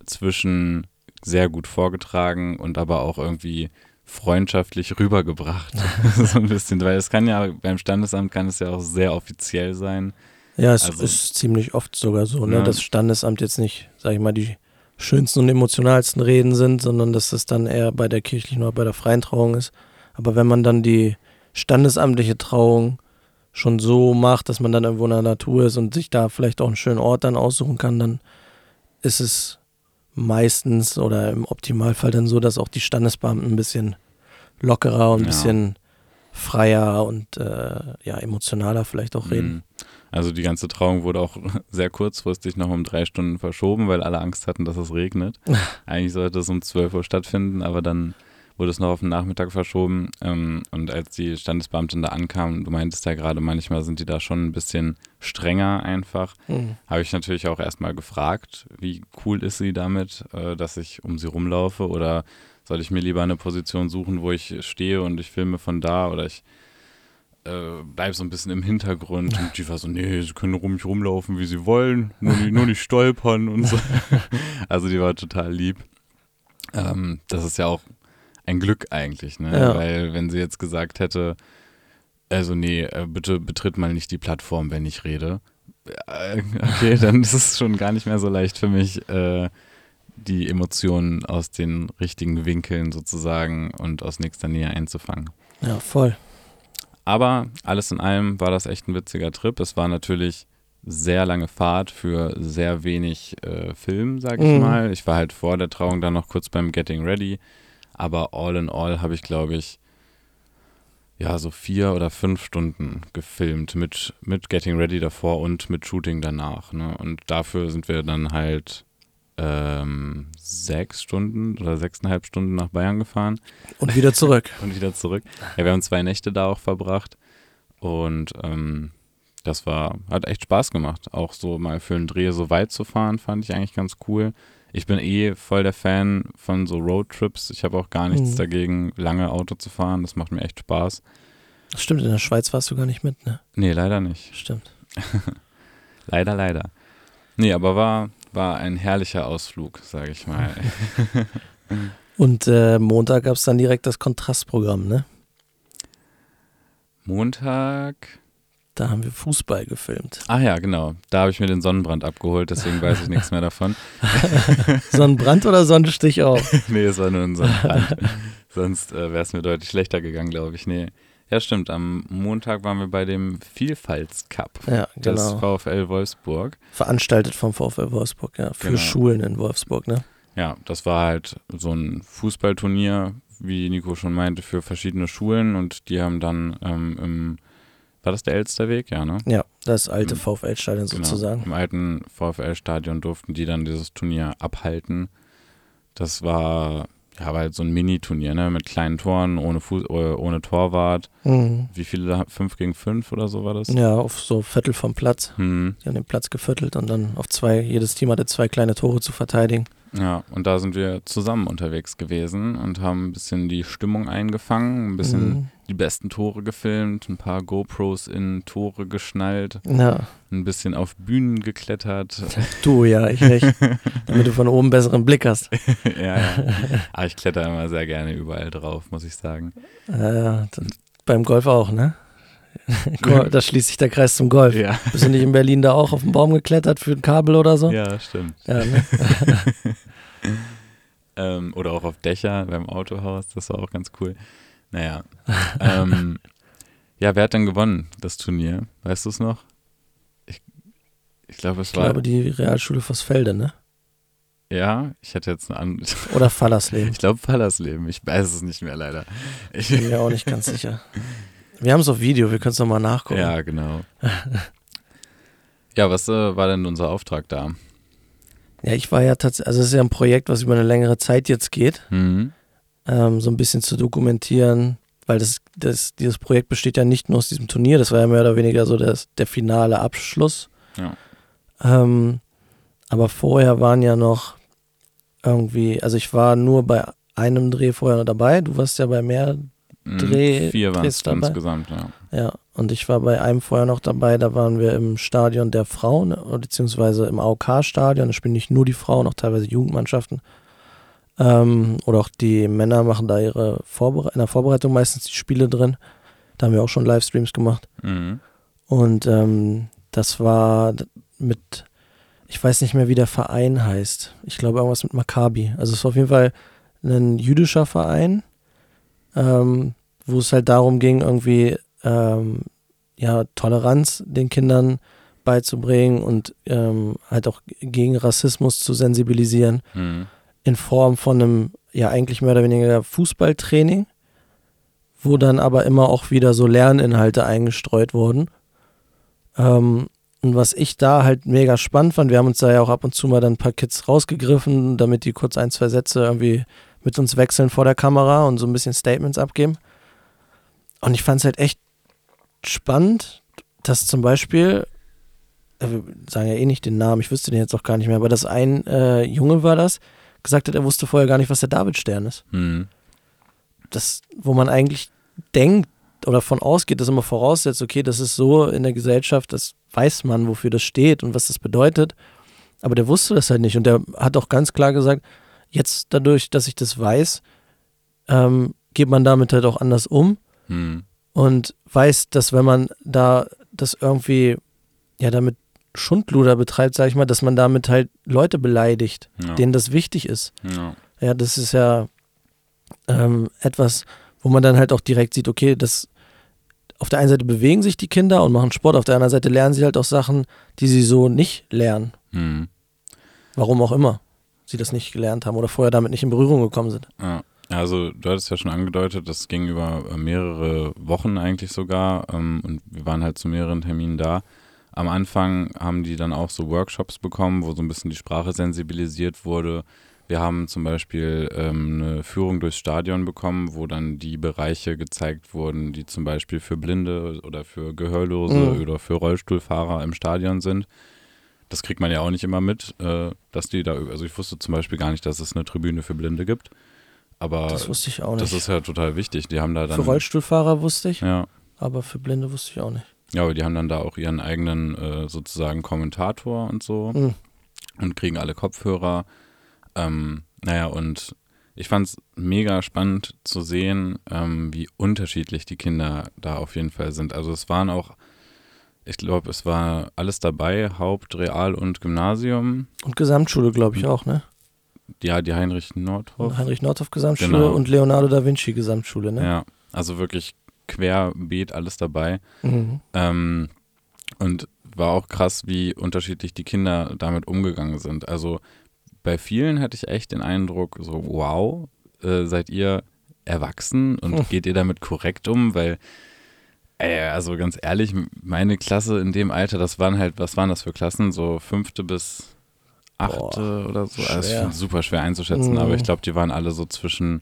zwischen sehr gut vorgetragen und aber auch irgendwie freundschaftlich rübergebracht. so ein bisschen, weil es kann ja beim Standesamt kann es ja auch sehr offiziell sein. Ja, es Also- ist ziemlich oft sogar so, ne? Ja. dass Standesamt jetzt nicht, sag ich mal, die schönsten und emotionalsten Reden sind, sondern dass das dann eher bei der kirchlichen oder bei der freien Trauung ist. Aber wenn man dann die standesamtliche Trauung schon so macht, dass man dann irgendwo in der Natur ist und sich da vielleicht auch einen schönen Ort dann aussuchen kann, dann ist es meistens oder im Optimalfall dann so, dass auch die Standesbeamten ein bisschen lockerer und ein Ja. bisschen freier und äh, ja, emotionaler vielleicht auch reden. Mhm. Also die ganze Trauung wurde auch sehr kurzfristig noch um drei Stunden verschoben, weil alle Angst hatten, dass es regnet. Eigentlich sollte es um 12 Uhr stattfinden, aber dann wurde es noch auf den Nachmittag verschoben. Ähm, und als die Standesbeamtin da ankam, du meintest ja gerade, manchmal sind die da schon ein bisschen strenger einfach, Mhm. habe ich natürlich auch erstmal gefragt, wie cool ist sie damit, äh, dass ich um sie rumlaufe oder soll ich mir lieber eine Position suchen, wo ich stehe und ich filme von da oder ich äh, bleib so ein bisschen im Hintergrund und die war so, nee, sie können rum mich rumlaufen, wie sie wollen, nur nicht, nur nicht stolpern und so. Also die war total lieb. Ähm, das ist ja auch ein Glück eigentlich, ne? Ja. Weil wenn sie jetzt gesagt hätte, also nee, äh, bitte betritt mal nicht die Plattform, wenn ich rede. Äh, Okay, dann ist es schon gar nicht mehr so leicht für mich, äh, die Emotionen aus den richtigen Winkeln sozusagen und aus nächster Nähe einzufangen. Ja, voll. Aber alles in allem war das echt ein witziger Trip. Es war natürlich sehr lange Fahrt für sehr wenig äh, Film, sag ich Mhm. mal. Ich war halt vor der Trauung dann noch kurz beim Getting Ready. Aber all in all habe ich, glaube ich, ja, so vier oder fünf Stunden gefilmt mit, mit Getting Ready davor und mit Shooting danach. Ne? Und dafür sind wir dann halt ähm, sechs Stunden oder sechseinhalb Stunden nach Bayern gefahren. Und wieder zurück. und wieder zurück. Ja, wir haben zwei Nächte da auch verbracht. Und ähm, das war, hat echt Spaß gemacht. Auch so mal für einen Dreh so weit zu fahren, fand ich eigentlich ganz cool. Ich bin eh voll der Fan von so Roadtrips. Ich habe auch gar nichts Mhm. dagegen, lange Auto zu fahren. Das macht mir echt Spaß. Das stimmt, in der Schweiz warst du gar nicht mit, ne? Nee, leider nicht. Stimmt. Leider, leider. Nee, aber war, war ein herrlicher Ausflug, sage ich mal. Und äh, Montag gab es dann direkt das Kontrastprogramm, ne? Montag. Da haben wir Fußball gefilmt. Ach ja, genau. Da habe ich mir den Sonnenbrand abgeholt, deswegen weiß ich nichts mehr davon. Sonnenbrand oder Sonnenstich auch? nee, es war nur ein Sonnenbrand. Sonst äh, wäre es mir deutlich schlechter gegangen, glaube ich. Nee. Ja, stimmt. Am Montag waren wir bei dem Vielfaltscup Ja, des genau. VfL Wolfsburg. Veranstaltet vom VfL Wolfsburg, ja. Für Genau. Schulen in Wolfsburg, ne? Ja, das war halt so ein Fußballturnier, wie Nico schon meinte, für verschiedene Schulen und die haben dann ähm, im, war das der Elsterweg? Ja, ne? Ja, das alte Mhm. VfL-Stadion sozusagen. Im alten VfL-Stadion durften die dann dieses Turnier abhalten. Das war, ja, war halt so ein Mini-Turnier, ne? Mit kleinen Toren, ohne, Fuß, äh, ohne Torwart. Mhm. Wie viele da? Fünf gegen fünf oder so war das? Ja, auf so Viertel vom Platz. Hm, Die haben den Platz geviertelt und dann auf zwei, jedes Team hatte zwei kleine Tore zu verteidigen. ja, und da sind wir zusammen unterwegs gewesen und haben ein bisschen die Stimmung eingefangen, ein bisschen Mhm. Die besten Tore gefilmt, ein paar GoPros in Tore geschnallt, Ja, ein bisschen auf Bühnen geklettert. du ja, ich nicht. Damit du von oben besseren Blick hast. ja, ja. Aber ich kletter immer sehr gerne überall drauf, muss ich sagen. Ja, beim Golf auch, ne? Da schließt sich der Kreis zum Golf. Ja, Bist du nicht in Berlin da auch auf den Baum geklettert für ein Kabel oder so? ja stimmt. Ja, ne? Ähm, oder auch auf Dächer beim Autohaus, das war auch ganz cool. Naja. ähm, ja, wer hat denn gewonnen, das Turnier? Weißt du es noch? Ich, ich glaube, es Ich war. glaube, die Realschule Vossfelde, ne? ja, ich hätte jetzt eine andere. Oder Fallersleben. Ich glaube, Fallersleben. Ich weiß es nicht mehr leider. Ich, Bin mir auch nicht ganz sicher. Wir haben es auf Video, wir können es nochmal nachgucken. ja, genau. Ja, was äh, war denn unser Auftrag da? Ja, ich war ja tatsächlich, also es ist ja ein Projekt, was über eine längere Zeit jetzt geht, Mhm. Ähm, so ein bisschen zu dokumentieren, weil das, das, dieses Projekt besteht ja nicht nur aus diesem Turnier, das war ja mehr oder weniger so das, der finale Abschluss. Ja. Ähm, aber vorher waren ja noch irgendwie, also ich war nur bei einem Dreh vorher noch dabei, du warst ja bei mehr, Mhm. Dreh- Vier waren es insgesamt, ja. ja, und ich war bei einem vorher noch dabei, da waren wir im Stadion der Frauen, beziehungsweise im AOK-Stadion, da spielen nicht nur die Frauen, auch teilweise Jugendmannschaften. Ähm, oder auch die Männer machen da ihre Vorbere in der Vorbereitung meistens die Spiele drin. Da haben wir auch schon Livestreams gemacht. Mhm. Und ähm, das war mit, ich weiß nicht mehr, wie der Verein heißt. Ich glaube irgendwas mit Maccabi. Also es war auf jeden Fall ein jüdischer Verein, ähm, wo es halt darum ging, irgendwie ähm, ja, Toleranz den Kindern beizubringen und ähm, halt auch gegen Rassismus zu sensibilisieren Mhm. In Form von einem, ja eigentlich mehr oder weniger Fußballtraining, wo dann aber immer auch wieder so Lerninhalte eingestreut wurden. Ähm, und was ich da halt mega spannend fand, wir haben uns da ja auch ab und zu mal dann ein paar Kids rausgegriffen, damit die kurz ein, zwei Sätze irgendwie mit uns wechseln vor der Kamera und so ein bisschen Statements abgeben. Und ich fand es halt echt spannend, dass zum Beispiel, äh, wir sagen ja eh nicht den Namen, ich wüsste den jetzt auch gar nicht mehr, aber dass ein äh, Junge war das, gesagt hat, er wusste vorher gar nicht, was der Davidstern ist. Mhm. Das, wo man eigentlich denkt oder von ausgeht, dass immer voraussetzt, okay, das ist so in der Gesellschaft, das weiß man, wofür das steht und was das bedeutet. Aber der wusste das halt nicht und der hat auch ganz klar gesagt, jetzt dadurch, dass ich das weiß, ähm, geht man damit halt auch anders um Mhm. und weiß, dass wenn man da das irgendwie, ja, damit Schundluder betreibt, sag ich mal, dass man damit halt Leute beleidigt, Ja. denen das wichtig ist. ja. Ja, das ist ja ähm, etwas, wo man dann halt auch direkt sieht, okay, das auf der einen Seite bewegen sich die Kinder und machen Sport, auf der anderen Seite lernen sie halt auch Sachen, die sie so nicht lernen. Mhm. Warum auch immer sie das nicht gelernt haben oder vorher damit nicht in Berührung gekommen sind. Ja. Also du hattest ja schon angedeutet, das ging über mehrere Wochen eigentlich sogar ähm, und wir waren halt zu mehreren Terminen da. Am Anfang haben die dann auch so Workshops bekommen, wo so ein bisschen die Sprache sensibilisiert wurde. Wir haben zum Beispiel ähm, eine Führung durchs Stadion bekommen, wo dann die Bereiche gezeigt wurden, die zum Beispiel für Blinde oder für Gehörlose Mhm. oder für Rollstuhlfahrer im Stadion sind. Das kriegt man ja auch nicht immer mit, äh, dass die da, also ich wusste zum Beispiel gar nicht, dass es eine Tribüne für Blinde gibt. Aber Das wusste ich auch nicht. das ist ja total wichtig. Die haben da dann. für Rollstuhlfahrer wusste ich, Ja. aber für Blinde wusste ich auch nicht. Ja, aber die haben dann da auch ihren eigenen äh, sozusagen Kommentator und so Mhm. und kriegen alle Kopfhörer. Ähm, naja, und ich fand es mega spannend zu sehen, ähm, wie unterschiedlich die Kinder da auf jeden Fall sind. Also es waren auch, ich glaube, es war alles dabei, Haupt-, Real- und Gymnasium. Und Gesamtschule, glaube ich auch, ne? Ja, die Heinrich Nordhoff. Heinrich Nordhoff Gesamtschule Genau. und Leonardo da Vinci Gesamtschule, ne? Ja, also wirklich querbeet alles dabei. Mhm. Ähm, und war auch krass, wie unterschiedlich die Kinder damit umgegangen sind. Also bei vielen hatte ich echt den Eindruck, so wow, äh, seid ihr erwachsen und Hm. geht ihr damit korrekt um? Weil, äh, also ganz ehrlich, meine Klasse in dem Alter, das waren halt, was waren das für Klassen? So fünfte bis achte oder so. Also schwer. ist super schwer einzuschätzen, Mhm. aber ich glaube, die waren alle so zwischen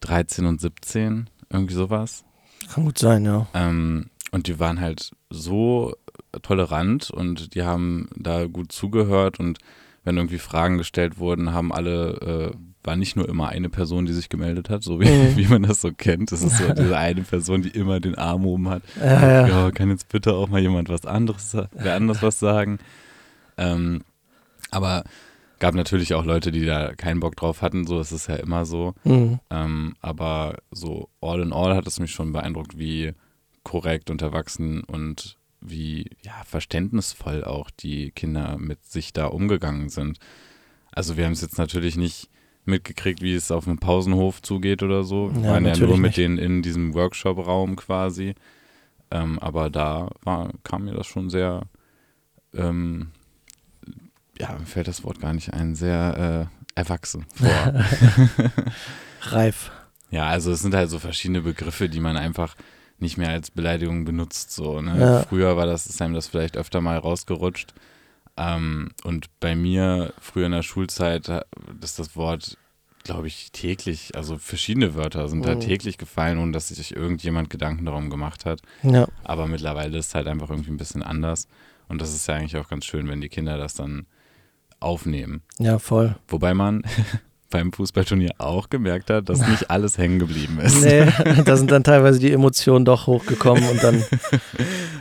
13 und 17, irgendwie sowas. Kann gut sein, ja. Ähm, und die waren halt so tolerant und die haben da gut zugehört und wenn irgendwie Fragen gestellt wurden, haben alle, äh, war nicht nur immer eine Person, die sich gemeldet hat, so wie, Mhm. wie man das so kennt. Das ist so diese eine Person, die immer den Arm oben hat. Ja, ja. Kann jetzt bitte auch mal jemand was anderes, wer anders was sagen. Ähm, aber gab natürlich auch Leute, die da keinen Bock drauf hatten, so ist es ja immer so. Mhm. Ähm, aber so all in all hat es mich schon beeindruckt, wie korrekt und erwachsen und wie ja, verständnisvoll auch die Kinder mit sich da umgegangen sind. Also wir haben es jetzt natürlich nicht mitgekriegt, wie es auf dem Pausenhof zugeht oder so. Wir Ja, waren ja nur mit nicht. denen in diesem Workshop-Raum quasi. Ähm, aber da war, kam mir das schon sehr, ähm, ja, mir fällt das Wort gar nicht ein, sehr äh, erwachsen vor. Reif. Ja, also es sind halt so verschiedene Begriffe, die man einfach nicht mehr als Beleidigung benutzt. So, ne? Ja. Früher war das, ist einem das vielleicht öfter mal rausgerutscht. Ähm, und bei mir, früher in der Schulzeit, ha- ist das Wort, glaube ich, täglich, also verschiedene Wörter sind da Mhm. täglich gefallen, ohne dass sich irgendjemand Gedanken darum gemacht hat. Ja. Aber mittlerweile ist es halt einfach irgendwie ein bisschen anders. Und das ist ja eigentlich auch ganz schön, wenn die Kinder das dann aufnehmen. Ja, voll. Wobei man beim Fußballturnier auch gemerkt hat, dass nicht alles hängen geblieben ist. Nee, da sind dann teilweise die Emotionen doch hochgekommen und dann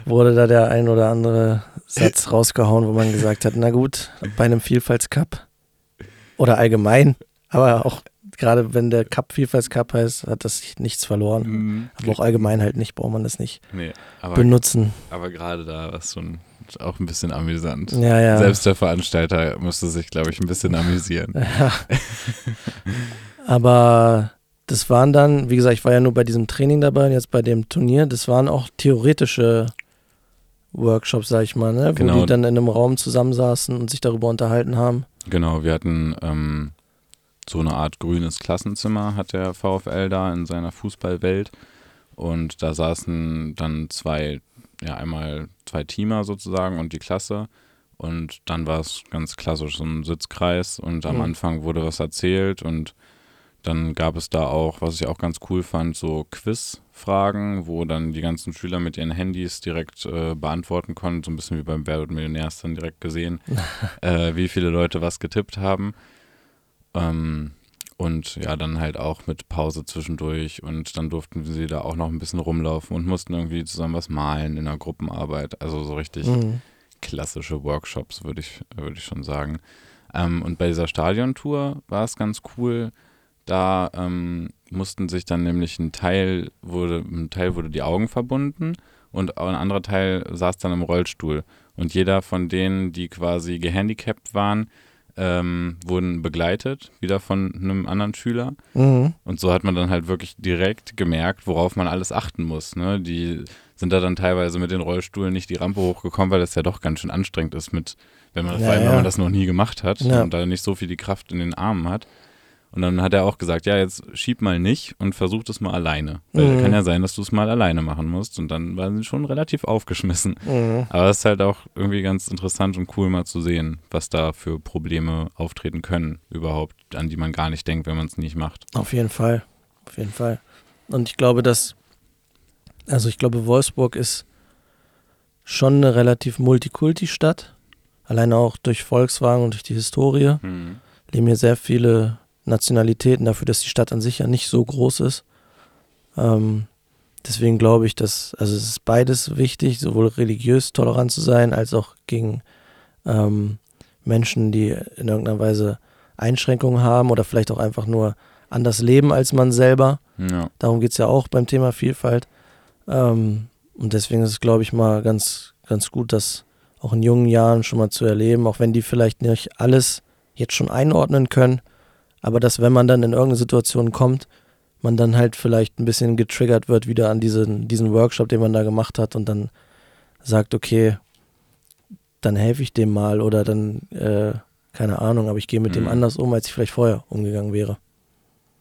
wurde da der ein oder andere Satz rausgehauen, wo man gesagt hat, na gut, bei einem Vielfaltscup oder allgemein, aber auch gerade wenn der Cup Vielfaltscup heißt, hat das nichts verloren. Mhm. Aber auch allgemein halt nicht, braucht man das nicht Nee, aber, benutzen. aber gerade da war es schon auch ein bisschen amüsant. Ja, ja. Selbst der Veranstalter musste sich, glaube ich, ein bisschen amüsieren. Ja. Aber das waren dann, wie gesagt, ich war ja nur bei diesem Training dabei und jetzt bei dem Turnier, das waren auch theoretische Workshops, sag ich mal, ne? wo Genau. die dann in einem Raum zusammensaßen und sich darüber unterhalten haben. Genau, wir hatten ähm, so eine Art grünes Klassenzimmer, hat der VfL da in seiner Fußballwelt. Und da saßen dann zwei, ja, einmal zwei Teamer sozusagen und die Klasse. Und dann war es ganz klassisch so ein Sitzkreis und am Mhm. Anfang wurde was erzählt und dann gab es da auch, was ich auch ganz cool fand, so Quizfragen, wo dann die ganzen Schüler mit ihren Handys direkt äh, beantworten konnten, so ein bisschen wie beim Wer wird Millionär ist dann direkt gesehen, äh, wie viele Leute was getippt haben. Ähm, und ja, dann halt auch mit Pause zwischendurch und dann durften sie da auch noch ein bisschen rumlaufen und mussten irgendwie zusammen was malen in der Gruppenarbeit. Also so richtig Mhm. klassische Workshops, würde ich, würde ich schon sagen. Ähm, und bei dieser Stadiontour war es ganz cool. Da ähm, mussten sich dann nämlich ein Teil wurde, ein Teil wurde die Augen verbunden und ein anderer Teil saß dann im Rollstuhl. Und jeder von denen, die quasi gehandicapt waren, ähm, wurden begleitet, wieder von einem anderen Schüler. Mhm. Und so hat man dann halt wirklich direkt gemerkt, worauf man alles achten muss. Ne? Die sind da dann teilweise mit den Rollstuhlen nicht die Rampe hochgekommen, weil das ja doch ganz schön anstrengend ist, mit, wenn man, Ja, vor allem, ja. wenn man das noch nie gemacht hat Ja. und da nicht so viel die Kraft in den Armen hat. Und dann hat er auch gesagt, ja, jetzt schieb mal nicht und versuch das mal alleine. Weil Mhm. kann ja sein, dass du es mal alleine machen musst. Und dann waren sie schon relativ aufgeschmissen. Mhm. Aber es ist halt auch irgendwie ganz interessant und cool mal zu sehen, was da für Probleme auftreten können überhaupt, an die man gar nicht denkt, wenn man es nicht macht. Auf jeden Fall. Auf jeden Fall. Und ich glaube, dass, also ich glaube, Wolfsburg ist schon eine relativ Multikulti-Stadt. Alleine auch durch Volkswagen und durch die Historie. Hm. leben hier sehr viele Nationalitäten dafür, dass die Stadt an sich ja nicht so groß ist. Ähm, deswegen glaube ich, dass, also es ist beides wichtig, sowohl religiös tolerant zu sein, als auch gegen ähm, Menschen, die in irgendeiner Weise Einschränkungen haben oder vielleicht auch einfach nur anders leben als man selber. Ja. Darum geht es ja auch beim Thema Vielfalt. Ähm, und deswegen ist es, glaube ich, mal ganz, ganz gut, das auch in jungen Jahren schon mal zu erleben, auch wenn die vielleicht nicht alles jetzt schon einordnen können, aber dass, wenn man dann in irgendeine Situation kommt, man dann halt vielleicht ein bisschen getriggert wird wieder an diesen, diesen Workshop, den man da gemacht hat und dann sagt, okay, dann helfe ich dem mal oder dann, äh, keine Ahnung, aber ich gehe mit dem Mhm. anders um, als ich vielleicht vorher umgegangen wäre.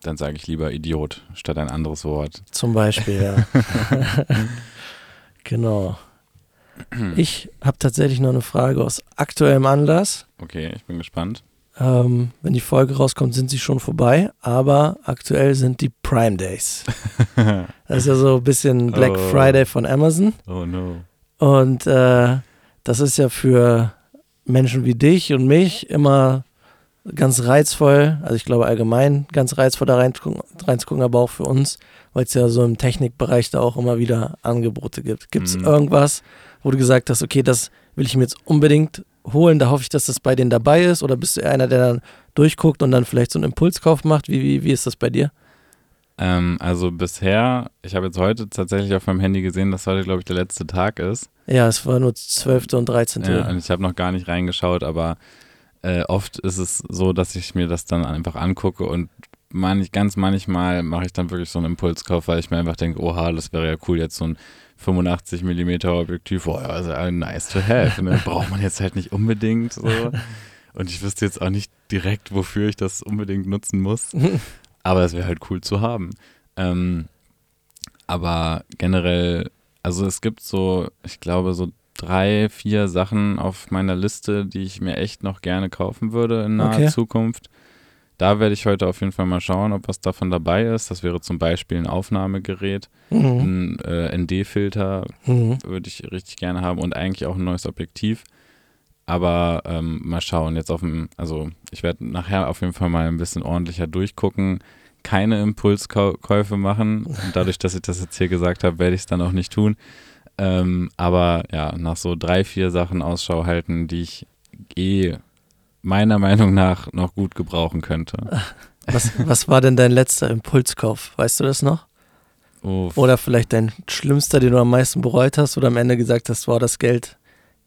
Dann sage ich lieber Idiot statt ein anderes Wort. Zum Beispiel, ja. genau. Ich habe tatsächlich noch eine Frage aus aktuellem Anlass. Okay, ich bin gespannt. Ähm, wenn die Folge rauskommt, sind sie schon vorbei, aber aktuell sind die Prime Days. Das ist ja so ein bisschen Black Oh. Friday von Amazon. Oh no. Und äh, das ist ja für Menschen wie dich und mich immer ganz reizvoll. Also ich glaube allgemein ganz reizvoll da reinzugucken, reinzugucken aber auch für uns, weil es ja so im Technikbereich da auch immer wieder Angebote gibt. Gibt es Mhm. irgendwas, wo du gesagt hast, okay, das will ich mir jetzt unbedingt holen, da hoffe ich, dass das bei denen dabei ist? Oder bist du einer, der dann durchguckt und dann vielleicht so einen Impulskauf macht? Wie, wie, wie ist das bei dir? Ähm, also bisher, ich habe jetzt heute tatsächlich auf meinem Handy gesehen, dass heute, glaube ich, der letzte Tag ist. Ja, es war nur 12. und 13. Ja, und ich habe noch gar nicht reingeschaut, aber äh, oft ist es so, dass ich mir das dann einfach angucke und manch, ganz manchmal mache ich dann wirklich so einen Impulskauf, weil ich mir einfach denke, oha, das wäre ja cool, jetzt so ein 85 mm Objektiv, oh ja, also äh, nice to have. Ne? Braucht man jetzt halt nicht unbedingt so. Und ich wüsste jetzt auch nicht direkt, wofür ich das unbedingt nutzen muss. Aber es wäre halt cool zu haben. Ähm, aber generell, also es gibt so, ich glaube, so drei, vier Sachen auf meiner Liste, die ich mir echt noch gerne kaufen würde in naher Okay. Zukunft. Da werde ich heute auf jeden Fall mal schauen, ob was davon dabei ist. Das wäre zum Beispiel ein Aufnahmegerät, Mhm. ein äh, ND-Filter Mhm. würde ich richtig gerne haben und eigentlich auch ein neues Objektiv. Aber ähm, mal schauen, jetzt auf dem, also ich werde nachher auf jeden Fall mal ein bisschen ordentlicher durchgucken, keine Impulskäufe machen. Und dadurch, dass ich das jetzt hier gesagt habe, werde ich es dann auch nicht tun. Ähm, aber ja, nach so drei, vier Sachen Ausschau halten, die ich eh meiner Meinung nach noch gut gebrauchen könnte. Was, was war denn dein letzter Impulskauf? Weißt du das noch? Oh, Oder vielleicht dein schlimmster, den du am meisten bereut hast oder am Ende gesagt hast, wow, das Geld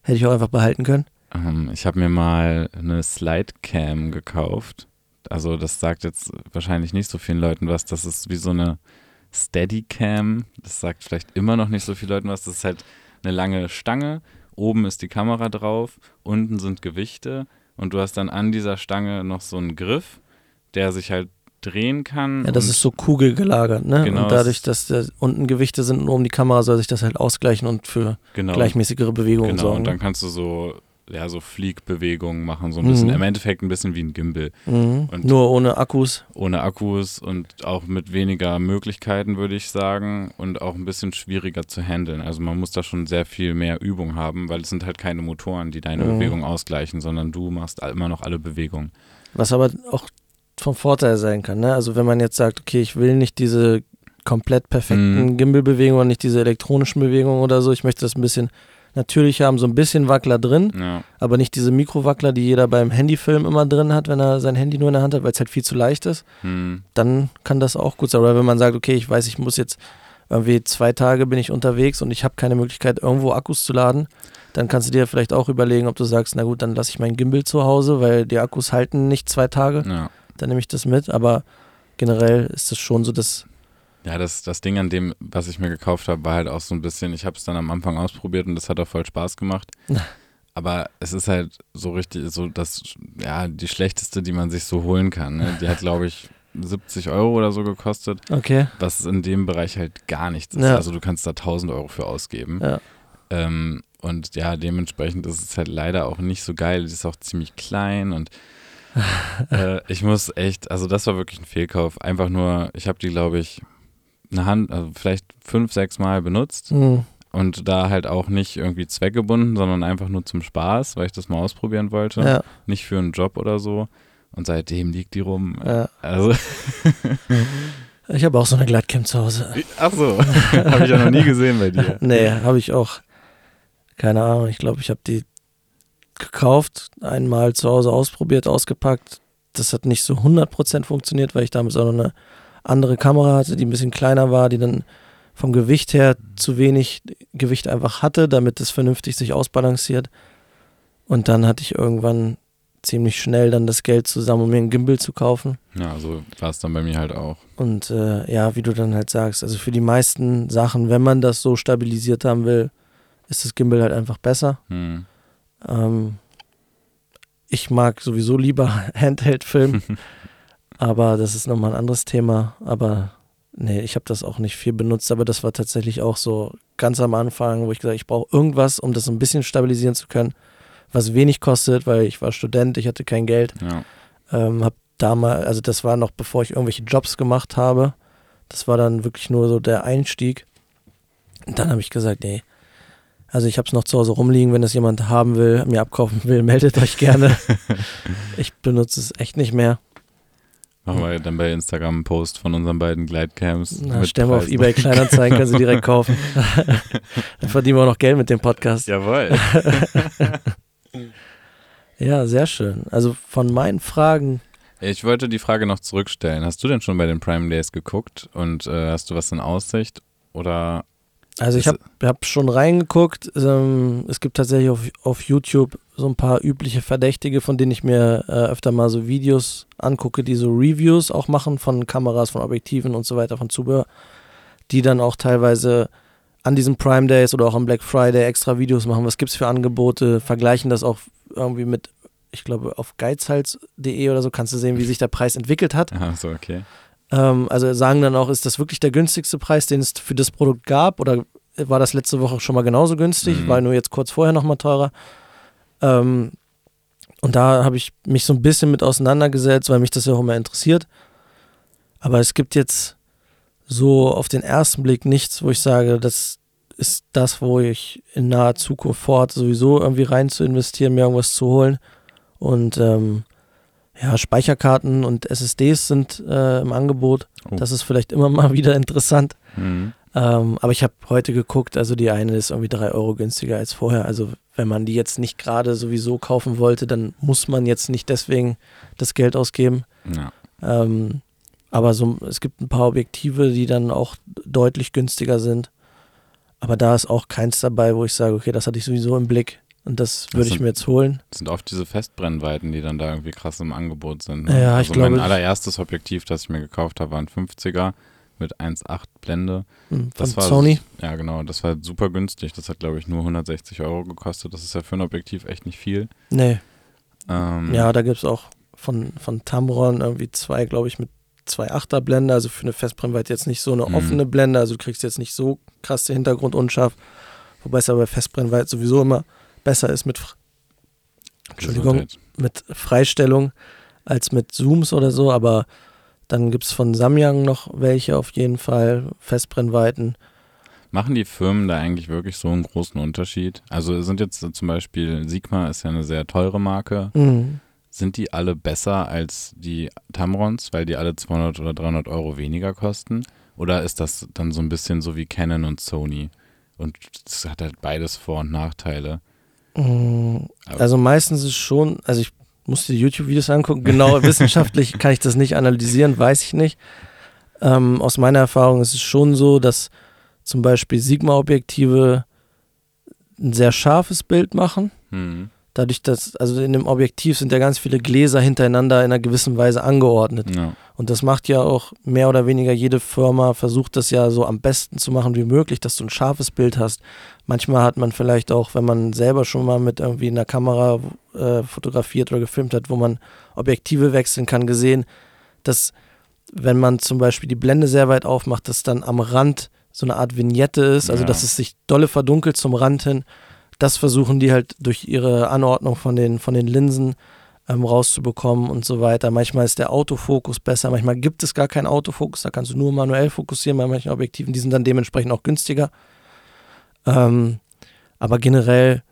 hätte ich auch einfach behalten können? Ähm, ich habe mir mal eine Slidecam gekauft. Also das sagt jetzt wahrscheinlich nicht so vielen Leuten was. Das ist wie so eine Steadicam. Das sagt vielleicht immer noch nicht so vielen Leuten was. Das ist halt eine lange Stange. Oben ist die Kamera drauf. Unten sind Gewichte. Und du hast dann an dieser Stange noch so einen Griff, der sich halt drehen kann. Ja, das ist so kugelgelagert, ne? Genau, und dadurch, dass da unten Gewichte sind und oben die Kamera, soll sich das halt ausgleichen und für genau, gleichmäßigere Bewegungen Genau, sorgen. und dann kannst du so, ja, so Fliegbewegungen machen. So ein bisschen, Mhm. im Endeffekt ein bisschen wie ein Gimbal. mhm. und- Nur ohne Akkus. ohne Akkus und auch mit weniger Möglichkeiten, würde ich sagen, und auch ein bisschen schwieriger zu handeln. Also man muss da schon sehr viel mehr Übung haben, weil es sind halt keine Motoren, die deine Mhm. Bewegung ausgleichen, sondern du machst immer noch alle Bewegungen. Was aber auch vom Vorteil sein kann, ne? Also wenn man jetzt sagt, okay, ich will nicht diese komplett perfekten Mhm. Gimbal-Bewegungen und nicht diese elektronischen Bewegungen oder so, ich möchte das ein bisschen natürlich haben, so ein bisschen Wackler drin, Ja, aber nicht diese Mikrowackler, die jeder beim Handyfilm immer drin hat, wenn er sein Handy nur in der Hand hat, weil es halt viel zu leicht ist, hm, dann kann das auch gut sein. Oder wenn man sagt, okay, ich weiß, ich muss jetzt irgendwie zwei Tage bin ich unterwegs und ich habe keine Möglichkeit, irgendwo Akkus zu laden, dann kannst du dir vielleicht auch überlegen, ob du sagst, na gut, dann lasse ich mein Gimbal zu Hause, weil die Akkus halten nicht zwei Tage, ja. dann nehme ich das mit. Aber generell ist es schon so, dass Ja, das, das Ding an dem, was ich mir gekauft habe, war halt auch so ein bisschen, ich habe es dann am Anfang ausprobiert und das hat auch voll Spaß gemacht. Aber es ist halt so richtig, so das, ja, die schlechteste, die man sich so holen kann. Ne? Die hat, glaube ich, 70 Euro oder so gekostet. Okay. Was in dem Bereich halt gar nichts ist. Ja. Also du kannst da 1000 Euro für ausgeben. Ja. Ähm, und ja, dementsprechend ist es halt leider auch nicht so geil. Die ist auch ziemlich klein und äh, ich muss echt, also das war wirklich ein Fehlkauf. Einfach nur, ich habe die, glaube ich, eine Hand, also vielleicht fünf, sechs Mal benutzt Hm. und da halt auch nicht irgendwie zweckgebunden, sondern einfach nur zum Spaß, weil ich das mal ausprobieren wollte. Ja, Nicht für einen Job oder so. Und seitdem liegt die rum. ja. Also, Ich habe auch so eine Gleitcam zu Hause. ach so, habe ich ja noch nie gesehen bei dir. Nee, habe ich auch. Keine Ahnung, ich glaube, ich habe die gekauft, einmal zu Hause ausprobiert, ausgepackt. Das hat nicht so 100% funktioniert, weil ich damals auch noch eine andere Kamera hatte, die ein bisschen kleiner war, die dann vom Gewicht her zu wenig Gewicht einfach hatte, damit es vernünftig sich ausbalanciert. Und dann hatte ich irgendwann ziemlich schnell dann das Geld zusammen, um mir einen Gimbal zu kaufen. Ja, so war es dann bei mir halt auch. Und äh, ja, wie du dann halt sagst, also für die meisten Sachen, wenn man das so stabilisiert haben will, ist das Gimbal halt einfach besser. Hm. Ähm, ich mag sowieso lieber Handheld-Film, aber das ist nochmal ein anderes Thema. Aber nee, ich habe das auch nicht viel benutzt, aber das war tatsächlich auch so ganz am Anfang, wo ich gesagt habe, ich brauche irgendwas, um das ein bisschen stabilisieren zu können, was wenig kostet, weil ich war Student, ich hatte kein Geld. Ja. Ähm, hab damals, also das war noch bevor ich irgendwelche Jobs gemacht habe. Das war dann wirklich nur so der Einstieg. Und dann habe ich gesagt, nee. Also ich habe es noch zu Hause rumliegen, wenn das jemand haben will, mir abkaufen will, meldet euch gerne. ich benutze es echt nicht mehr. Machen wir dann bei Instagram einen Post von unseren beiden Glidecams. Na, stellen wir auf Preisen. Ebay Kleinanzeigen, können sie direkt kaufen. dann verdienen wir auch noch Geld mit dem Podcast. Jawohl. Ja, sehr schön. Also von meinen Fragen, Ich wollte die Frage noch zurückstellen. Hast du denn schon bei den Prime Days geguckt und äh, hast du was in Aussicht? Oder also ich habe hab schon reingeguckt. Ähm, es gibt tatsächlich auf, auf YouTube so ein paar übliche Verdächtige, von denen ich mir äh, öfter mal so Videos angucke, die so Reviews auch machen von Kameras, von Objektiven und so weiter, von Zubehör, die dann auch teilweise an diesen Prime Days oder auch am Black Friday extra Videos machen. Was gibt's für Angebote? Vergleichen das auch irgendwie mit, ich glaube, auf geizhals.de oder so kannst du sehen, wie sich der Preis entwickelt hat. ah, so, okay. Ähm, also sagen dann auch, ist das wirklich der günstigste Preis, den es für das Produkt gab? Oder war das letzte Woche schon mal genauso günstig? Mhm. War nur jetzt kurz vorher nochmal teurer? Ähm, und da habe ich mich so ein bisschen mit auseinandergesetzt, weil mich das ja auch immer interessiert. Aber es gibt jetzt so auf den ersten Blick nichts, wo ich sage, das ist das, wo ich in naher Zukunft vorhat, sowieso irgendwie rein zu investieren, mir irgendwas zu holen. Und ähm, ja, Speicherkarten und SSDs sind äh, im Angebot. Oh. Das ist vielleicht immer mal wieder interessant. Mhm. Ähm, aber ich habe heute geguckt, also die eine ist irgendwie drei Euro günstiger als vorher. Also wenn man die jetzt nicht gerade sowieso kaufen wollte, dann muss man jetzt nicht deswegen das Geld ausgeben. Ja. Ähm, aber so, es gibt ein paar Objektive, die dann auch deutlich günstiger sind. Aber da ist auch keins dabei, wo ich sage, okay, das hatte ich sowieso im Blick und das würde ich sind- mir jetzt holen. Das sind oft diese Festbrennweiten, die dann da irgendwie krass im Angebot sind. Ja, ich also glaube- Mein allererstes Objektiv, das ich mir gekauft habe, war ein 50er mit 1,8 Blende. Hm, Von Das war Sony. Ja, genau. Das war super günstig. Das hat, glaube ich, nur 160 Euro gekostet. Das ist ja für ein Objektiv echt nicht viel. Nee, Ähm, ja, da gibt es auch von, von Tamron irgendwie zwei, glaube ich, mit zwei Achter Blende, also für eine Festbrennweite jetzt nicht so eine Mhm. offene Blende, also du kriegst jetzt nicht so krass den Hintergrund unscharf, wobei es aber bei Festbrennweite sowieso immer besser ist mit, Entschuldigung. Mit Freistellung als mit Zooms oder so, aber dann gibt es von Samyang noch welche auf jeden Fall, Festbrennweiten. Machen die Firmen da eigentlich wirklich so einen großen Unterschied? Also sind jetzt zum Beispiel, Sigma ist ja eine sehr teure Marke. Mhm. Sind die alle besser als die Tamrons, weil die alle 200 oder 300 Euro weniger kosten? Oder ist das dann so ein bisschen so wie Canon und Sony? Und es hat halt beides Vor- und Nachteile. Aber- Also meistens ist schon, also ich musste die YouTube-Videos angucken, genau wissenschaftlich kann ich das nicht analysieren, weiß ich nicht. Ähm, aus meiner Erfahrung ist es schon so, dass zum Beispiel Sigma-Objektive ein sehr scharfes Bild machen. Hm. Dadurch, dass, also in dem Objektiv sind ja ganz viele Gläser hintereinander in einer gewissen Weise angeordnet. Ja. Und das macht ja auch mehr oder weniger jede Firma, versucht das ja so am besten zu machen wie möglich, dass du ein scharfes Bild hast. Manchmal hat man vielleicht auch, wenn man selber schon mal mit irgendwie einer Kamera äh, fotografiert oder gefilmt hat, wo man Objektive wechseln kann, gesehen, dass wenn man zum Beispiel die Blende sehr weit aufmacht, dass dann am Rand so eine Art Vignette ist, also Ja. dass es sich dolle verdunkelt zum Rand hin. Das versuchen die halt durch ihre Anordnung von den, von den Linsen ähm, rauszubekommen und so weiter. Manchmal ist der Autofokus besser, manchmal gibt es gar keinen Autofokus, da kannst du nur manuell fokussieren bei manchen Objektiven, die sind dann dementsprechend auch günstiger. Ähm, aber generell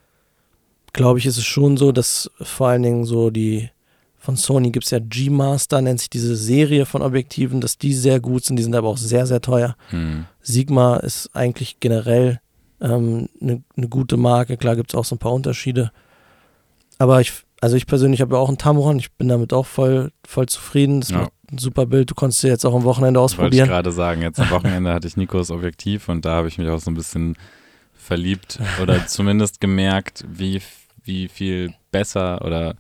glaube ich, ist es schon so, dass vor allen Dingen so die von Sony gibt es ja G-Master, nennt sich diese Serie von Objektiven, dass die sehr gut sind, die sind aber auch sehr, sehr teuer. Hm. Sigma ist eigentlich generell eine ähm, ne- ne gute Marke, klar gibt es auch so ein paar Unterschiede. Aber ich, also ich persönlich habe ja auch einen Tamron, ich bin damit auch voll, voll zufrieden. Das Ja. macht ein super Bild, du konntest dir jetzt auch am Wochenende Wollte ich ausprobieren. gerade sagen. Jetzt am Wochenende hatte ich Nikos Objektiv und da habe ich mich auch so ein bisschen verliebt oder zumindest gemerkt, wie, wie viel besser oder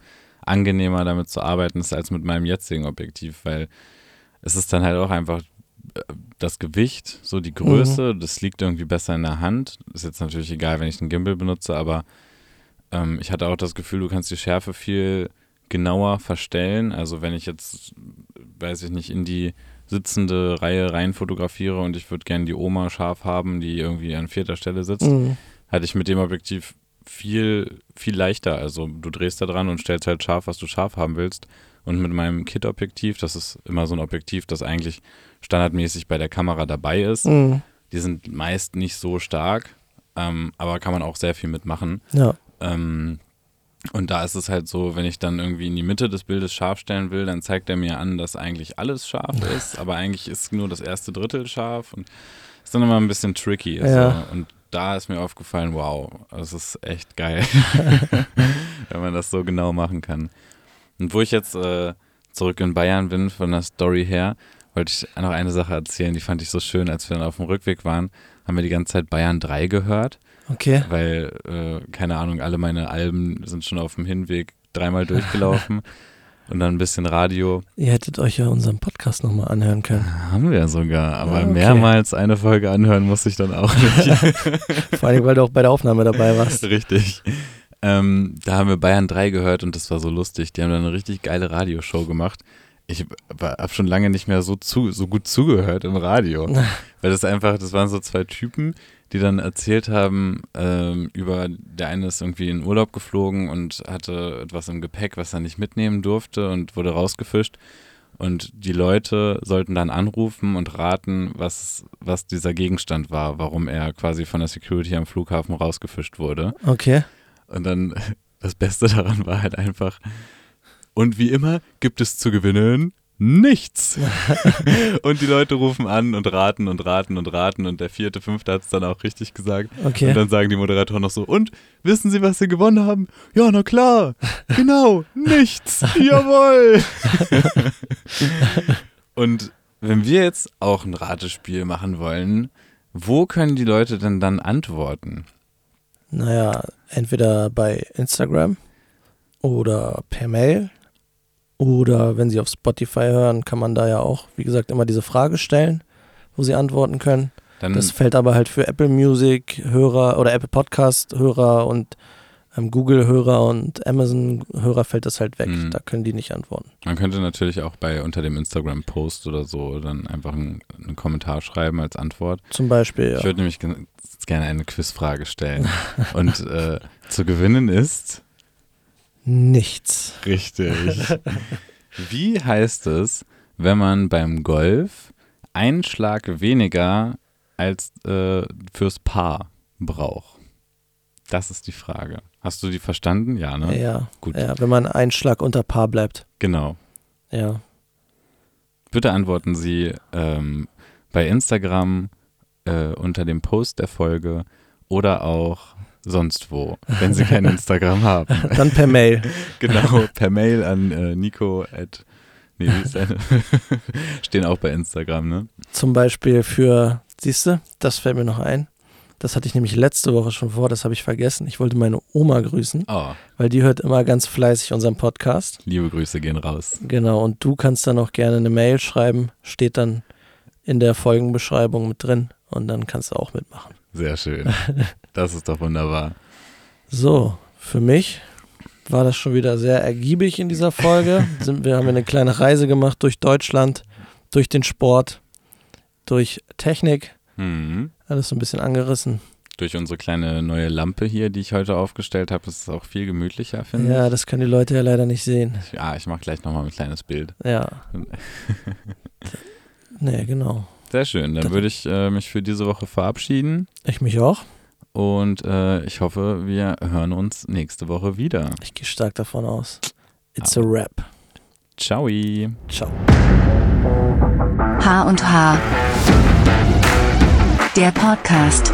angenehmer damit zu arbeiten ist als mit meinem jetzigen Objektiv, weil es ist dann halt auch einfach äh, das Gewicht, so die Größe, das liegt irgendwie besser in der Hand. Ist jetzt natürlich egal, wenn ich einen Gimbal benutze, aber ähm, ich hatte auch das Gefühl, du kannst die Schärfe viel genauer verstellen. Also wenn ich jetzt, weiß ich nicht, in die sitzende Reihe rein fotografiere und ich würde gerne die Oma scharf haben, die irgendwie an vierter Stelle sitzt, Mhm. hatte ich mit dem Objektiv viel, viel leichter. Also du drehst da dran und stellst halt scharf, was du scharf haben willst. Und mit meinem Kit-Objektiv, das ist immer so ein Objektiv, das eigentlich standardmäßig bei der Kamera dabei ist. Mhm. Die sind meist nicht so stark, ähm, aber kann man auch sehr viel mitmachen. Ja. Ähm, und da ist es halt so, wenn ich dann irgendwie in die Mitte des Bildes scharf stellen will, dann zeigt er mir an, dass eigentlich alles scharf ist, aber eigentlich ist nur das erste Drittel scharf und ist dann immer ein bisschen tricky. Also, Ja. Und da ist mir aufgefallen, wow, das ist echt geil, wenn man das so genau machen kann. Und wo ich jetzt äh, zurück in Bayern bin, von der Story her, wollte ich noch eine Sache erzählen, die fand ich so schön, als wir dann auf dem Rückweg waren, haben wir die ganze Zeit Bayern 3 gehört Okay. weil, äh, keine Ahnung, alle meine Alben sind schon auf dem Hinweg dreimal durchgelaufen und dann ein bisschen Radio. Ihr hättet euch ja unseren Podcast nochmal anhören können. Haben wir sogar, aber Ah, okay. mehrmals eine Folge anhören muss ich dann auch nicht. Vor allem, weil du auch bei der Aufnahme dabei warst. richtig. Ähm, da haben wir Bayern 3 gehört und das war so lustig. Die haben dann eine richtig geile Radioshow gemacht. Ich habe schon lange nicht mehr so, zu, so gut zugehört im Radio. Weil das einfach, das waren so zwei Typen, die dann erzählt haben, ähm, über, der eine ist irgendwie in Urlaub geflogen und hatte etwas im Gepäck, was er nicht mitnehmen durfte und wurde rausgefischt. Und die Leute sollten dann anrufen und raten, was, was dieser Gegenstand war, warum er quasi von der Security am Flughafen rausgefischt wurde. Okay. Und dann das Beste daran war halt einfach, und wie immer gibt es zu gewinnen nichts. und die Leute rufen an und raten und raten und raten und der vierte, fünfte hat es dann auch richtig gesagt. Okay. Und dann sagen die Moderatoren noch so, und wissen Sie, was Sie gewonnen haben? Ja, na klar, genau, nichts, jawohl. und wenn wir jetzt auch ein Ratespiel machen wollen, wo können die Leute denn dann antworten? Naja, entweder bei Instagram oder per Mail. Oder wenn Sie auf Spotify hören, kann man da ja auch, wie gesagt, immer diese Frage stellen, wo Sie antworten können. Dann Das fällt aber halt für Apple Music Hörer oder Apple Podcast Hörer und ähm, Google Hörer und Amazon Hörer fällt das halt weg. Mhm. Da können die nicht antworten. Man könnte natürlich auch bei unter dem Instagram-Post oder so dann einfach einen, einen Kommentar schreiben als Antwort. Zum Beispiel, ja. Ich würde nämlich gerne eine Quizfrage stellen. Und äh, zu gewinnen ist Nichts. richtig. Wie heißt es, wenn man beim Golf einen Schlag weniger als äh, fürs Paar braucht? Das ist die Frage. Hast du die verstanden? Ja, ne? Ja. Gut. ja, wenn man einen Schlag unter Paar bleibt. Genau. Ja. Bitte antworten Sie ähm, bei Instagram äh, unter dem Post der Folge oder auch sonst wo, wenn Sie kein Instagram haben. Dann per Mail. genau, per Mail an äh, Nico at nee? Stehen auch bei Instagram, ne? Zum Beispiel für, siehst du, das fällt mir noch ein. Das hatte ich nämlich letzte Woche schon vor, das habe ich vergessen. Ich wollte meine Oma grüßen, Oh, weil die hört immer ganz fleißig unseren Podcast. liebe Grüße gehen raus. Genau, und du kannst dann auch gerne eine Mail schreiben, steht dann in der Folgenbeschreibung mit drin und dann kannst du auch mitmachen. Sehr schön. Das ist doch wunderbar. So, für mich war das schon wieder sehr ergiebig in dieser Folge. Sind, wir haben eine kleine Reise gemacht durch Deutschland, durch den Sport, durch Technik, Mhm. alles so ein bisschen angerissen. Durch unsere kleine neue Lampe hier, die ich heute aufgestellt habe, ist es auch viel gemütlicher, finde Ja, das können die Leute ja leider nicht sehen. ich. Ja, ich mache gleich nochmal ein kleines Bild. Ja. nee, genau. Sehr schön. Dann würde ich äh, mich für diese Woche verabschieden Ich mich auch. Und äh, ich hoffe, wir hören uns nächste Woche wieder. Ich gehe stark davon aus. It's a rap. Ciao. Ciao. H und H. Der Podcast.